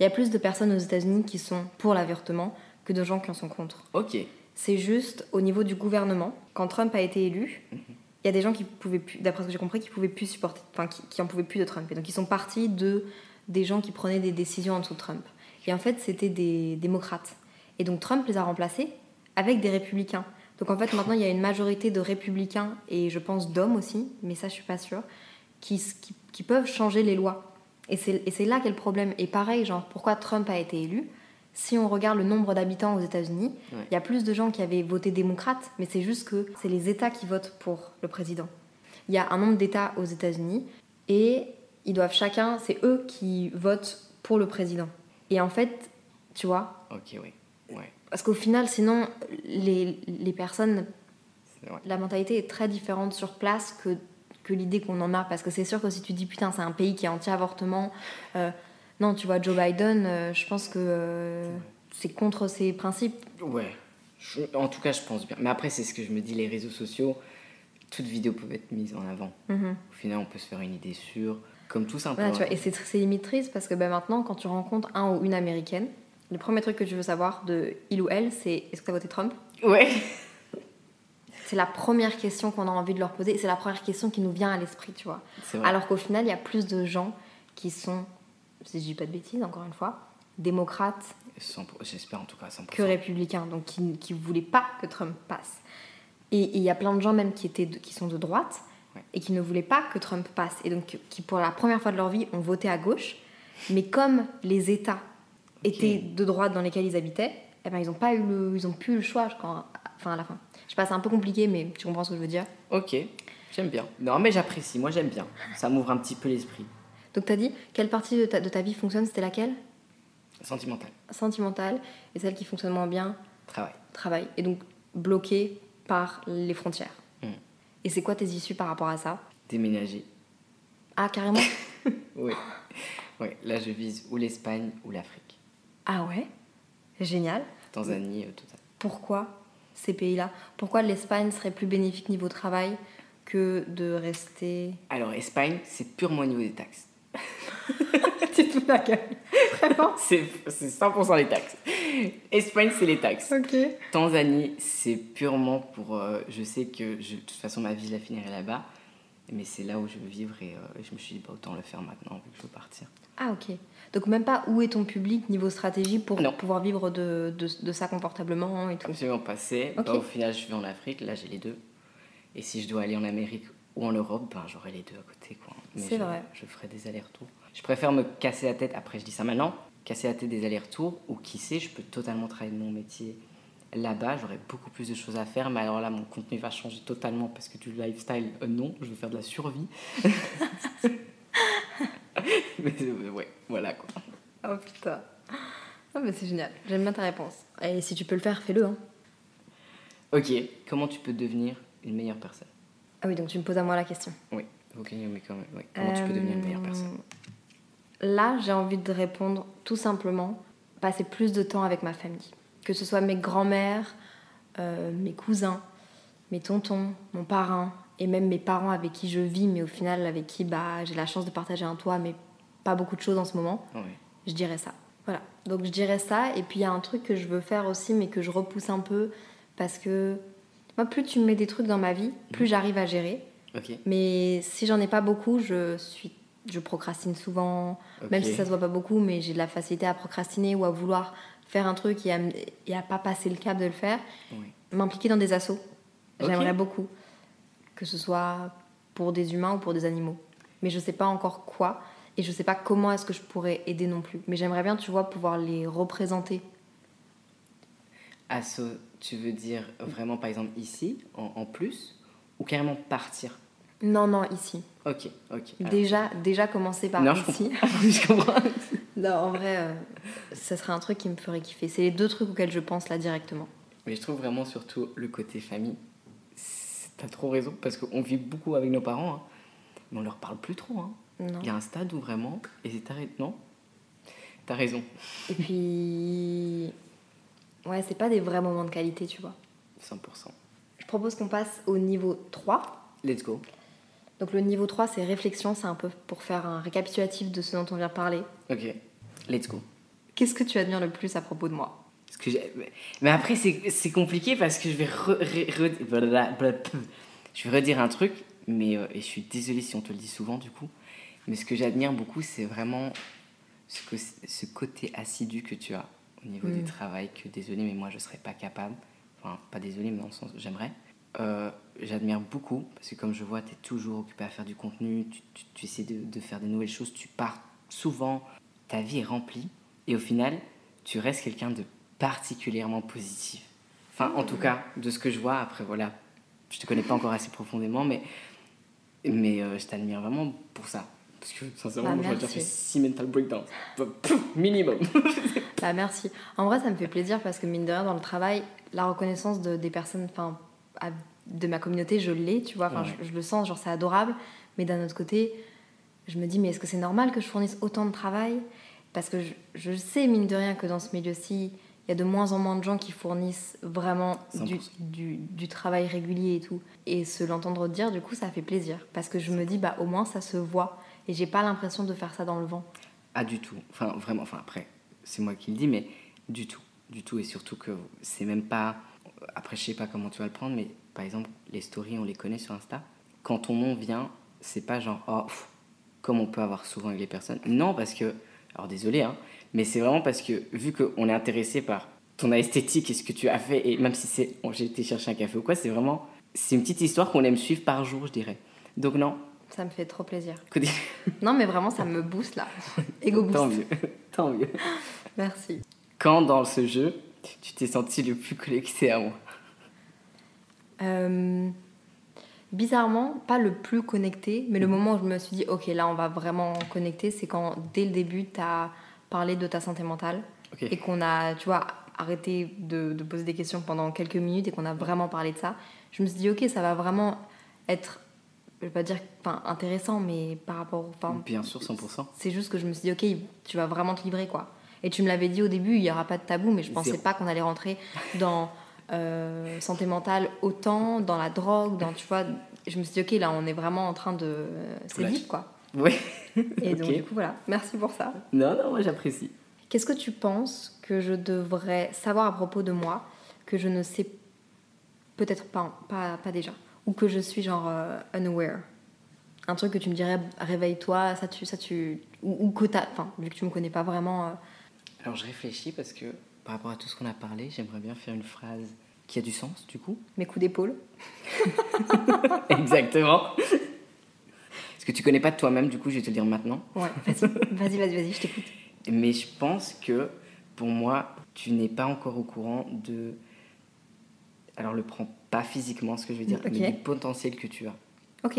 Il y a plus de personnes aux États-Unis qui sont pour l'avortement que de gens qui en sont contre. Ok. C'est juste au niveau du gouvernement, quand Trump a été élu, il y a des gens qui pouvaient plus, d'après ce que j'ai compris, qui pouvaient plus supporter, enfin qui, qui en pouvaient plus de Trump. Et donc ils sont partis de des gens qui prenaient des décisions en dessous de Trump. Et en fait, c'était des démocrates. Et donc Trump les a remplacés avec des républicains. Donc en fait, maintenant, il y a une majorité de républicains et je pense d'hommes aussi, mais ça, je suis pas sûre, qui, s- qui, qui peuvent changer les lois. Et c'est et c'est là qu'est le problème. Et pareil, genre, pourquoi Trump a été élu? Si on regarde le nombre d'habitants aux États-Unis, il Ouais. y a plus de gens qui avaient voté démocrate, mais c'est juste que c'est les États qui votent pour le président. Il y a un nombre d'États aux États-Unis et ils doivent chacun, c'est eux qui votent pour le président. Et en fait, tu vois, Ok, oui. Ouais. parce qu'au final, sinon, les, les personnes, la mentalité est très différente sur place que, que l'idée qu'on en a. Parce que c'est sûr que si tu dis, putain, c'est un pays qui est anti-avortement, euh, non, tu vois, Joe Biden, euh, je pense que euh, c'est contre ses principes. Ouais. Je- en tout cas, je pense bien. Mais après, c'est ce que je me dis, les réseaux sociaux, toute vidéo peut être mise en avant. Mhm. Au final, on peut se faire une idée sûre, comme tout simplement. et c'est limite triste parce que ben, maintenant, quand tu rencontres un ou une américaine, le premier truc que tu veux savoir de il ou elle, c'est est-ce que tu as voté Trump? Ouais. [laughs] C'est la première question qu'on a envie de leur poser c'est la première question qui nous vient à l'esprit, tu vois. C'est vrai. Alors qu'au final, il y a plus de gens qui sont, si je dis pas de bêtises, encore une fois, démocrates 100%, J'espère en tout cas 100%. que républicains, donc qui ne voulaient pas que Trump passe. Et et il y a plein de gens même qui, étaient de- qui sont de droite Ouais. et qui ne voulaient pas que Trump passe. Et donc qui pour la première fois de leur vie ont voté à gauche. Mais comme les États étaient de droite dans lesquels ils habitaient, eh ben, ils n'ont pas eu le, ils ont plus le choix quand, enfin, à la fin. Je sais pas, c'est un peu compliqué, mais tu comprends ce que je veux dire. Ok, j'aime bien. Non, mais j'apprécie, moi j'aime bien. Ça m'ouvre un petit peu l'esprit. Donc tu as dit, quelle partie de ta, de ta vie fonctionne C'était laquelle? Sentimental. Sentimentale. Et celle qui fonctionne moins bien, Travail. travail. Et donc bloquée par les frontières. Et c'est quoi tes issues par rapport à ça? Déménager. Ah, carrément? [laughs] Oui. Ouais, là je vise ou l'Espagne ou l'Afrique. Ah ouais? Génial. Tanzanie, euh, tout ça. Pourquoi ces pays-là? Pourquoi l'Espagne serait plus bénéfique niveau travail que de rester... Alors, Espagne, c'est purement au niveau des taxes. [laughs] fous de la gueule Vraiment? [laughs] C'est c'est 100% les taxes. [laughs] Espagne, c'est les taxes. Tanzanie, c'est purement pour. euh, je sais que je- de toute façon, ma vie, je la finirai là-bas. Mais c'est là où je veux vivre et euh, je me suis dit, bah, autant le faire maintenant vu que je veux partir. Ah ok. Donc même pas où est ton public niveau stratégie pour Non. pouvoir vivre de, de, de ça confortablement et tout? Absolument passé. Ok. Bah, au final, je vais en Afrique. Là, j'ai les deux. Et si je dois aller en Amérique ou en Europe, ben, j'aurai les deux à côté. quoi. Mais C'est je, vrai. Je ferai des allers-retours. Je préfère me casser la tête, après je dis ça maintenant, casser la tête des allers-retours, ou qui sait, je peux totalement travailler mon métier là-bas, j'aurai beaucoup plus de choses à faire, mais alors là, mon contenu va changer totalement parce que du lifestyle, euh, non, je veux faire de la survie. [laughs] mais euh, ouais, voilà quoi. Oh putain. Ah mais c'est génial. J'aime bien ta réponse. Et si tu peux le faire, fais-le. Hein. Ok, comment tu peux devenir une meilleure personne? Ah oui, donc tu me poses à moi la question. Oui, ok, mais quand même, ouais. comment tu peux devenir une meilleure Euh, personne Là, j'ai envie de répondre tout simplement passer plus de temps avec ma famille. Que ce soit mes grands-mères, euh, mes cousins, mes tontons, mon parrain et même mes parents avec qui je vis, mais au final avec qui bah, j'ai la chance de partager un toit, mais pas beaucoup de choses en ce moment. Je dirais ça. Voilà. Donc je dirais ça. Et puis il y a un truc que je veux faire aussi, mais que je repousse un peu parce que moi, plus tu me mets des trucs dans ma vie, plus j'arrive à gérer. Mais si j'en ai pas beaucoup, je suis, je procrastine souvent. Même si ça se voit pas beaucoup, mais j'ai de la facilité à procrastiner ou à vouloir faire un truc et à, et à pas passer le cap de le faire. oui. M'impliquer dans des Ok. j'aimerais beaucoup. Que ce soit pour des humains ou pour des animaux. Mais je sais pas encore quoi et je sais pas comment est-ce que je pourrais aider non plus. Mais j'aimerais bien, tu vois, pouvoir les représenter. Asso, tu veux dire vraiment par exemple ici, en, en plus, ou carrément partir? Non, non, ici. Ok, ok. Alors, Déjà, déjà commencer par Non, ici. [laughs] je comprends. Non, en vrai, euh, ça serait un truc qui me ferait kiffer. C'est les deux trucs auxquels je pense là directement. Mais je trouve vraiment surtout le côté famille. t'as trop raison, parce qu'on vit beaucoup avec nos parents, hein, mais on leur parle plus trop. Hein. Non. Il y a un stade où vraiment, et c'est t'arrêtes, non? T'as raison, Et puis. Ouais, c'est pas des vrais moments de qualité, tu vois. 100%. Je propose qu'on passe au niveau 3. Let's go. Donc le niveau 3, c'est réflexion, c'est un peu pour faire un récapitulatif de ce dont on vient parler. Ok, let's go. Qu'est-ce que tu admires le plus à propos de moi? Parce que mais après, c'est compliqué parce que je vais, re- re- re- blablabla. je vais redire un truc, mais euh, et je suis désolée si on te le dit souvent du coup. Mais ce que j'admire beaucoup, c'est vraiment ce, que, ce côté assidu que tu as au niveau Mm. du travail. Que désolé, mais moi je serais pas capable. Enfin, pas désolé, mais dans le sens j'aimerais. Euh, j'admire beaucoup parce que comme je vois, tu es toujours occupé à faire du contenu, tu, tu- tu essaies de, de faire des nouvelles choses, tu pars souvent, ta vie est remplie et au final, tu restes quelqu'un de particulièrement positif. Enfin, en tout cas, de ce que je vois, après voilà, je te connais pas encore assez profondément, mais, mais euh, je t'admire vraiment pour ça. Parce que sincèrement, Bah, moi, j'aurais fait 6 mental breakdowns. Minimum. [laughs] Bah merci. En vrai, ça me fait plaisir parce que mine de rien, dans le travail, la reconnaissance de, des personnes, enfin, de ma communauté, je l'ai, tu vois. Enfin, Ouais. je, je le sens, genre c'est adorable. Mais d'un autre côté, je me dis, mais est-ce que c'est normal que je fournisse autant de travail? Parce que je, je sais, mine de rien, que dans ce milieu-ci, il y a de moins en moins de gens qui fournissent vraiment du, 100%. du, du travail régulier et tout. Et se l'entendre dire, du coup, ça fait plaisir. Parce que je me dis, bah au moins ça se voit. Et j'ai pas l'impression de faire ça dans le vent. Ah, du tout. Enfin, vraiment, enfin, après, c'est moi qui le dis, mais du tout. Du tout. Et surtout que c'est même pas. Après, je sais pas comment tu vas le prendre, mais par exemple, les stories, on les connaît sur Insta. Quand ton nom vient, c'est pas genre, oh, pff, comme on peut avoir souvent avec les personnes. Non, parce que. Alors, désolé, hein, mais c'est vraiment parce que, vu qu'on est intéressé par ton esthétique et ce que tu as fait, et même si c'est. oh, j'ai été chercher un café ou quoi, c'est vraiment. C'est une petite histoire qu'on aime suivre par jour, je dirais. Donc, non. Ça me fait trop plaisir. Non, mais vraiment, ça me booste là. Ego [laughs] Tant boost. mieux. [laughs] Tant mieux. Merci. Quand dans ce jeu, tu t'es senti le plus connecté à moi Euh, bizarrement, pas le plus connecté, mais le moment où je me suis dit, ok, là, on va vraiment connecter, c'est quand dès le début, tu as parlé de ta santé mentale et qu'on a, tu vois, arrêté de, de poser des questions pendant quelques minutes et qu'on a vraiment parlé de ça. Je me suis dit, ok, ça va vraiment être, je vais pas dire enfin, intéressant, mais par rapport. Bien sûr, 100%. C'est juste que je me suis dit, ok, tu vas vraiment te livrer, quoi. Et tu me l'avais dit au début, il n'y aura pas de tabou, mais je pensais Zéro. pas qu'on allait rentrer dans euh, santé mentale autant, dans la drogue, dans, tu vois. Je me suis dit, ok, là, on est vraiment en train de. C'est deep, quoi. Oui. Et donc, du coup, voilà. Merci pour ça. Non, non, moi j'apprécie. Qu'est-ce que tu penses que je devrais savoir à propos de moi que je ne sais peut-être pas, pas, pas déjà? Ou que je suis genre euh, unaware? Un truc que tu me dirais, réveille-toi, ça tu. Ça tu ou, ou que t'as. Enfin, vu que tu me connais pas vraiment. Alors je réfléchis parce que par rapport à tout ce qu'on a parlé, j'aimerais bien faire une phrase qui a du sens du coup. mes coups d'épaule. [laughs] Exactement. Parce que tu connais pas de toi-même, du coup je vais te le dire maintenant. Ouais, vas-y, vas-y, vas-y, je t'écoute. Mais je pense que pour moi, tu n'es pas encore au courant de. Alors le prends pas physiquement ce que je veux dire, mais du potentiel que tu as. Ok.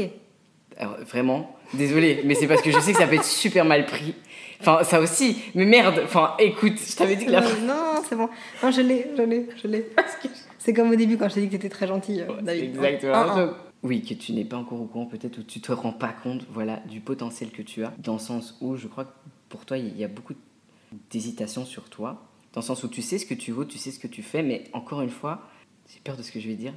Alors vraiment, désolé, mais c'est parce que je sais que ça peut être super mal pris. Enfin, ça aussi, mais merde, enfin écoute, je t'avais dit que la Non, non, c'est bon. Non, je l'ai, je l'ai, je l'ai. C'est comme au début quand je t'ai dit que t'étais très gentil, euh, David. Exactement. Oui, que tu n'es pas encore au courant peut-être ou tu te rends pas compte voilà, du potentiel que tu as, dans le sens où je crois que pour toi, il y a beaucoup d'hésitation sur toi, dans le sens où tu sais ce que tu vaux, tu sais ce que tu fais, mais encore une fois, j'ai peur de ce que je vais dire,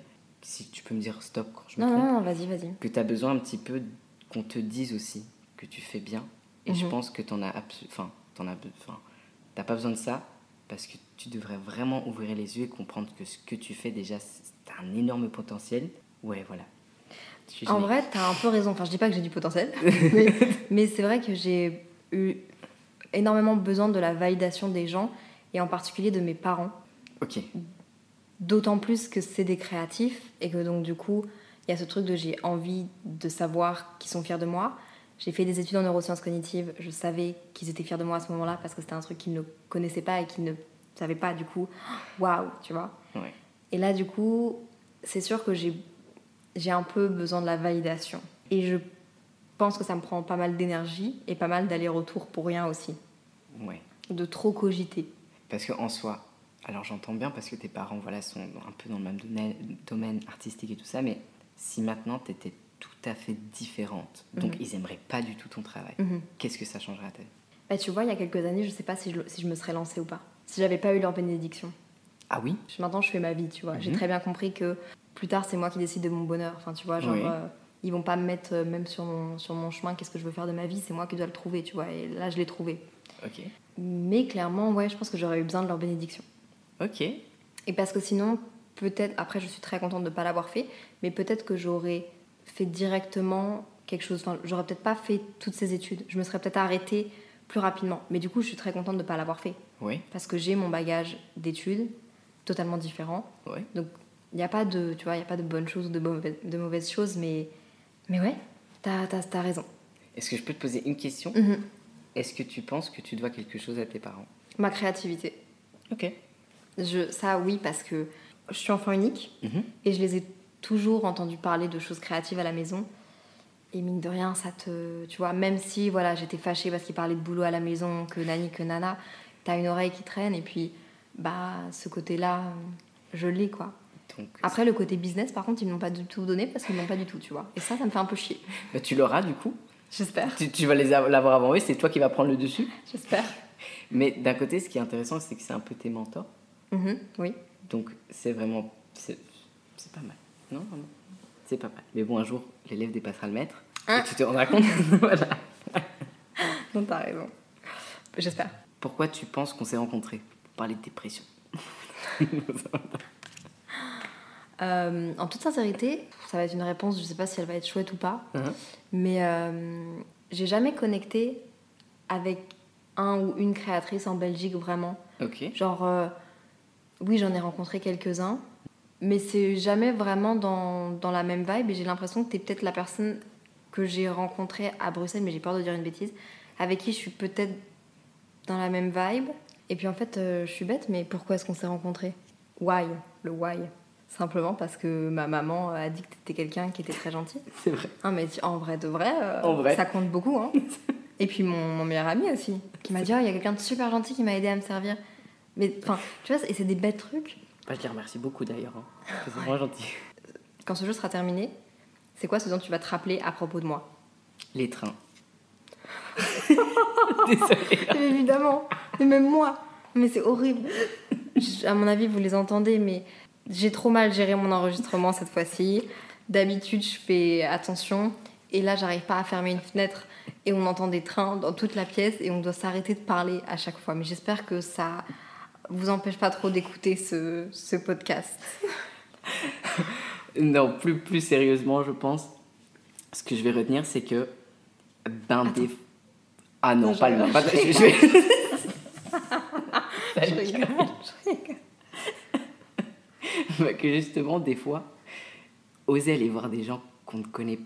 si tu peux me dire stop quand je me Non, trompe, non, non, vas-y, vas-y. que tu as besoin un petit peu qu'on te dise aussi que tu fais bien, et je Mhm. pense que t'en as enfin, t'en as, enfin, t'as pas besoin de ça, parce que tu devrais vraiment ouvrir les yeux et comprendre que ce que tu fais déjà, c'est un énorme potentiel. Ouais, voilà. En vrai, t'as un peu raison. Enfin, je dis pas que j'ai du potentiel, [laughs] mais, mais c'est vrai que j'ai eu énormément besoin de la validation des gens, et en particulier de mes parents. Ok, D'autant plus que c'est des créatifs, et que donc du coup, il y a ce truc de j'ai envie de savoir qu'ils sont fiers de moi. J'ai fait des études en neurosciences cognitives, je savais qu'ils étaient fiers de moi à ce moment-là, parce que c'était un truc qu'ils ne connaissaient pas et qu'ils ne savaient pas, du coup, [gasps] waouh, tu vois. ouais. Et là, du coup, c'est sûr que j'ai, j'ai un peu besoin de la validation. Et je pense que ça me prend pas mal d'énergie et pas mal d'aller-retour pour rien aussi. Ouais. De trop cogiter. Parce qu'en soi, alors j'entends bien parce que tes parents voilà, sont un peu dans le même domaine, artistique et tout ça, mais si maintenant tu étais tout à fait différente, donc Mhm. ils aimeraient pas du tout ton travail, Mhm. qu'est-ce que ça changerait à ta vie Bah, tu vois, il y a quelques années, je sais pas si je, si je me serais lancée ou pas. Si j'avais pas eu leur bénédiction. Ah oui? Maintenant, je fais ma vie, tu vois. J'ai Mhm. très bien compris que plus tard, c'est moi qui décide de mon bonheur. Enfin, tu vois, genre, Oui. euh, ils vont pas me mettre euh, même sur mon, sur mon chemin, qu'est-ce que je veux faire de ma vie, c'est moi qui dois le trouver, tu vois. Et là, je l'ai trouvé. Ok. Mais clairement, ouais, je pense que j'aurais eu besoin de leur bénédiction. Ok. Et parce que sinon, peut-être, après, je suis très contente de ne pas l'avoir fait, mais peut-être que j'aurais fait directement quelque chose. Enfin, j'aurais peut-être pas fait toutes ces études. Je me serais peut-être arrêtée plus rapidement. Mais du coup, je suis très contente de ne pas l'avoir fait. Oui. Parce que j'ai mon bagage d'études totalement différent. Oui. Donc, il n'y a pas de, tu vois, il y a pas de bonnes choses ou de, mauvaises, de mauvaises choses, mais, mais ouais, t'as as, raison. Est-ce que je peux te poser une question? Mhm. Est-ce que tu penses que tu dois quelque chose à tes parents? Ma créativité. Ok. Je, ça, oui, parce que je suis enfant unique Mhm. et je les ai toujours entendu parler de choses créatives à la maison. Et mine de rien, ça te. Tu vois, même si voilà, j'étais fâchée parce qu'ils parlaient de boulot à la maison, que nani, que nana, t'as une oreille qui traîne et puis, bah, ce côté-là, euh, je l'ai quoi. Donc, Après, le côté business, par contre, ils ne m'ont pas du tout donné parce qu'ils ne m'ont pas du tout, tu vois. Et ça, ça me fait un peu chier. [laughs] bah, tu l'auras du coup. J'espère. Tu, tu vas les l'avoir avant eux, c'est toi qui vas prendre le dessus. J'espère. [laughs] Mais d'un côté, ce qui est intéressant, c'est que c'est un peu tes mentors. Mhm, oui. Donc c'est vraiment. C'est pas mal. Non, vraiment. C'est pas mal. Mais bon, un jour, l'élève dépassera le maître. Hein Et tu te rendras compte. [laughs] voilà. [laughs] Non, t'as raison. J'espère. Pourquoi tu penses qu'on s'est rencontrés? Pour parler de dépression. [laughs] Euh, en toute sincérité, ça va être une réponse, je sais pas si elle va être chouette ou pas, Hein mais euh, j'ai jamais connecté avec un ou une créatrice en Belgique vraiment. Ok. Genre, euh, oui, j'en ai rencontré quelques-uns, mais c'est jamais vraiment dans, dans la même vibe et j'ai l'impression que t'es peut-être la personne que j'ai rencontrée à Bruxelles, mais j'ai peur de dire une bêtise, avec qui je suis peut-être dans la même vibe. Et puis en fait, euh, je suis bête, mais pourquoi est-ce qu'on s'est rencontrés? Why? Le why? Simplement parce que ma maman a dit que t'étais quelqu'un qui était très gentil. [laughs] C'est vrai. Ah, mais tu- en vrai de vrai, euh, En vrai. ça compte beaucoup. Hein. [laughs] Et puis mon, mon meilleur ami aussi, qui m'a dit Oh, il y a quelqu'un de super gentil qui m'a aidé à me servir. Mais enfin, tu vois, et c'est des bêtes trucs. Bah, je les remercie beaucoup d'ailleurs. hein. C'est vraiment gentil. Quand ce jeu sera terminé, c'est quoi ce dont tu vas te rappeler à propos de moi? Les trains. [laughs] Désolée. Évidemment, mais même moi. Mais c'est horrible. Je- À mon avis, vous les entendez, mais j'ai trop mal géré mon enregistrement cette fois-ci. D'habitude, je fais attention. Et là, j'arrive pas à fermer une fenêtre et on entend des trains dans toute la pièce et on doit s'arrêter de parler à chaque fois. Mais j'espère que ça vous empêche pas trop d'écouter ce, ce podcast. [laughs] Non, plus, plus sérieusement, je pense, ce que je vais retenir, c'est que. Ben des. Ah non, Non, pas je- le. Pas, je je, [laughs] je vais- [laughs] Je rigole. Bah, que justement, des fois, oser aller voir des gens qu'on ne connaît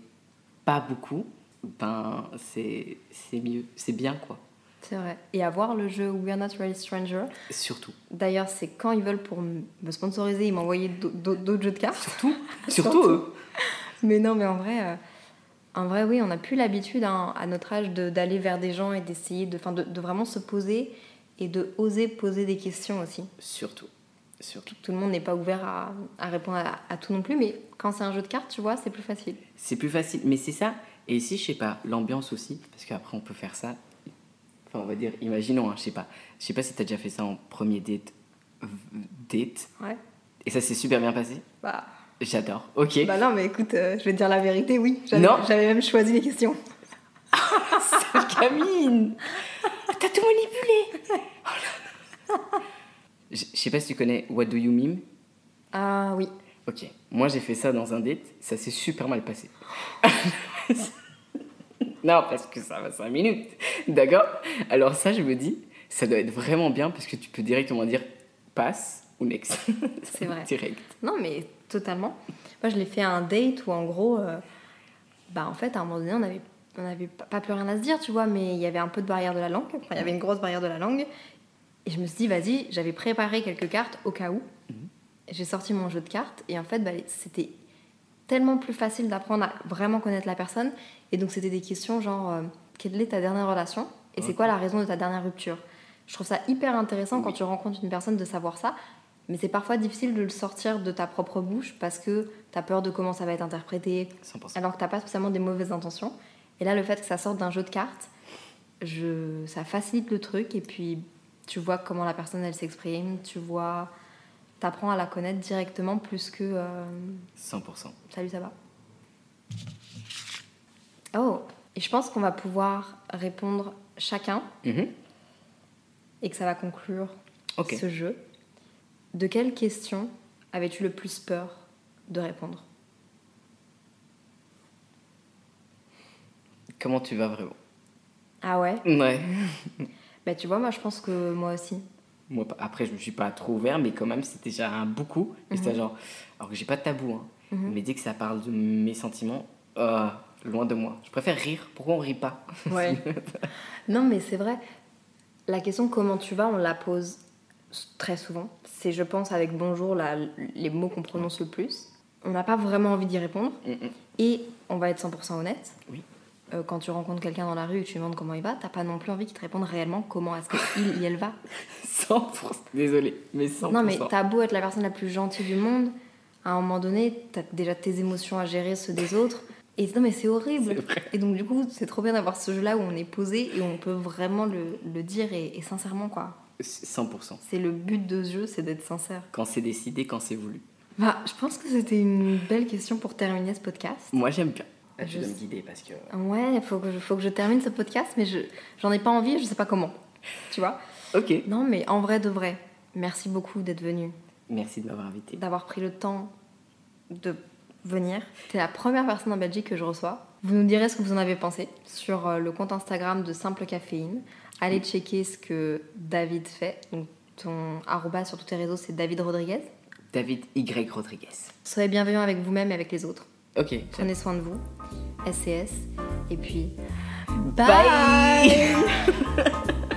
pas beaucoup, ben c'est mieux, c'est bien quoi. C'est vrai. Et avoir le jeu We're Not Really Stranger. Surtout. D'ailleurs, c'est quand ils veulent pour me sponsoriser, ils m'envoyaient d'au- d'au- d'autres jeux de cartes. [laughs] Surtout, surtout eux. Mais non, mais en vrai, euh, en vrai, oui, on n'a plus l'habitude hein, à notre âge de- d'aller vers des gens et d'essayer de, de, de vraiment se poser et de oser poser des questions aussi. Surtout. Surtout. Tout le monde n'est pas ouvert à, à répondre à, à tout non plus, mais quand c'est un jeu de cartes, tu vois, c'est plus facile. C'est plus facile, mais c'est ça. Et ici, je sais pas, l'ambiance aussi, parce qu'après on peut faire ça. Enfin, on va dire, imaginons, hein, je sais pas. Je sais pas si t'as déjà fait ça en premier date. Date. Ouais. Et ça s'est super bien passé? Bah, J'adore. Ok. bah non, mais écoute, euh, je vais te dire la vérité, oui. J'avais- Non. J'avais même choisi les questions. [laughs] Camille T'as tout manipulé Oh. Je sais pas si tu connais What Do You Meme? Ah oui. Ok, moi j'ai fait ça dans un date, ça s'est super mal passé. [laughs] non, parce que ça va 5 minutes, d'accord? Alors ça, je me dis, ça doit être vraiment bien parce que tu peux directement dire passe ou next. C'est vrai. [laughs] Direct. Non, mais totalement. Moi, je l'ai fait à un date où, en gros, euh, bah, en fait, à un moment donné, on avait, on avait pas plus rien à se dire, tu vois, mais il y avait un peu de barrière de la langue. Enfin, il y avait une grosse barrière de la langue. Et je me suis dit, vas-y, j'avais préparé quelques cartes au cas où. J'ai sorti mon jeu de cartes et en fait, bah, c'était tellement plus facile d'apprendre à vraiment connaître la personne. Et donc, c'était des questions genre, euh, quelle est ta dernière relation Et c'est quoi la raison de ta dernière rupture? Je trouve ça hyper intéressant quand tu rencontres une personne de savoir ça. Mais c'est parfois difficile de le sortir de ta propre bouche parce que tu as peur de comment ça va être interprété, 100%. alors que tu pas spécialement des mauvaises intentions. Et là, le fait que ça sorte d'un jeu de cartes, je... ça facilite le truc et puis tu vois comment la personne elle s'exprime, tu vois, t'apprends à la connaître directement plus que euh, 100%. salut ça va. Oh, et je pense qu'on va pouvoir répondre chacun Mhm. et que ça va conclure ce jeu. De quelle question avais-tu le plus peur de répondre? Comment tu vas vraiment? Ah ouais? Ouais. [laughs] Bah tu vois, moi je pense que moi aussi. Moi, après, je me suis pas trop ouvert, mais quand même, c'était déjà un beaucoup. Mhm. c'était genre, alors que j'ai pas de tabou, hein, mais dès que ça parle de mes sentiments, euh, loin de moi. Je préfère rire. Pourquoi on rit pas [laughs] Ouais. non, mais c'est vrai. La question comment tu vas, on la pose très souvent. C'est, je pense, avec bonjour, la- les mots qu'on prononce le plus. On n'a pas vraiment envie d'y répondre. Mm, mm. Et on va être 100% honnête. Oui. Euh, quand tu rencontres quelqu'un dans la rue et tu lui demandes comment il va, t'as pas non plus envie qu'il te réponde réellement comment est-ce qu'il il, elle va. [laughs] 100%. Désolé, mais 100%. Non, mais t'as beau être la personne la plus gentille du monde, à un moment donné, t'as déjà tes émotions à gérer, ceux des autres. Et non, mais c'est horrible. Et donc, du coup, c'est trop bien d'avoir ce jeu-là où on est posé et on peut vraiment le, le dire et, et sincèrement, quoi. 100%. C'est le but de ce jeu, c'est d'être sincère. Quand c'est décidé, quand c'est voulu. Bah, je pense que c'était une belle question pour terminer ce podcast. Moi, j'aime bien. Ah, Je dois me guider parce que. Ouais, faut que je, faut que je termine ce podcast, mais je j'en ai pas envie, je sais pas comment. Tu vois? Ok. Non, mais en vrai de vrai, merci beaucoup d'être venu, Merci de m'avoir invité. d'avoir pris le temps de venir. T'es la première personne en Belgique que je reçois. Vous nous direz ce que vous en avez pensé sur euh, le compte Instagram de Simple Caféine. Allez checker ce que David fait. Donc, ton arroba sur tous tes réseaux, c'est David Rodriguez. David Y. Rodriguez. Soyez bienveillants avec vous-même et avec les autres. Ok. Prenez soin de vous. SCS. Et puis, Bye. [laughs]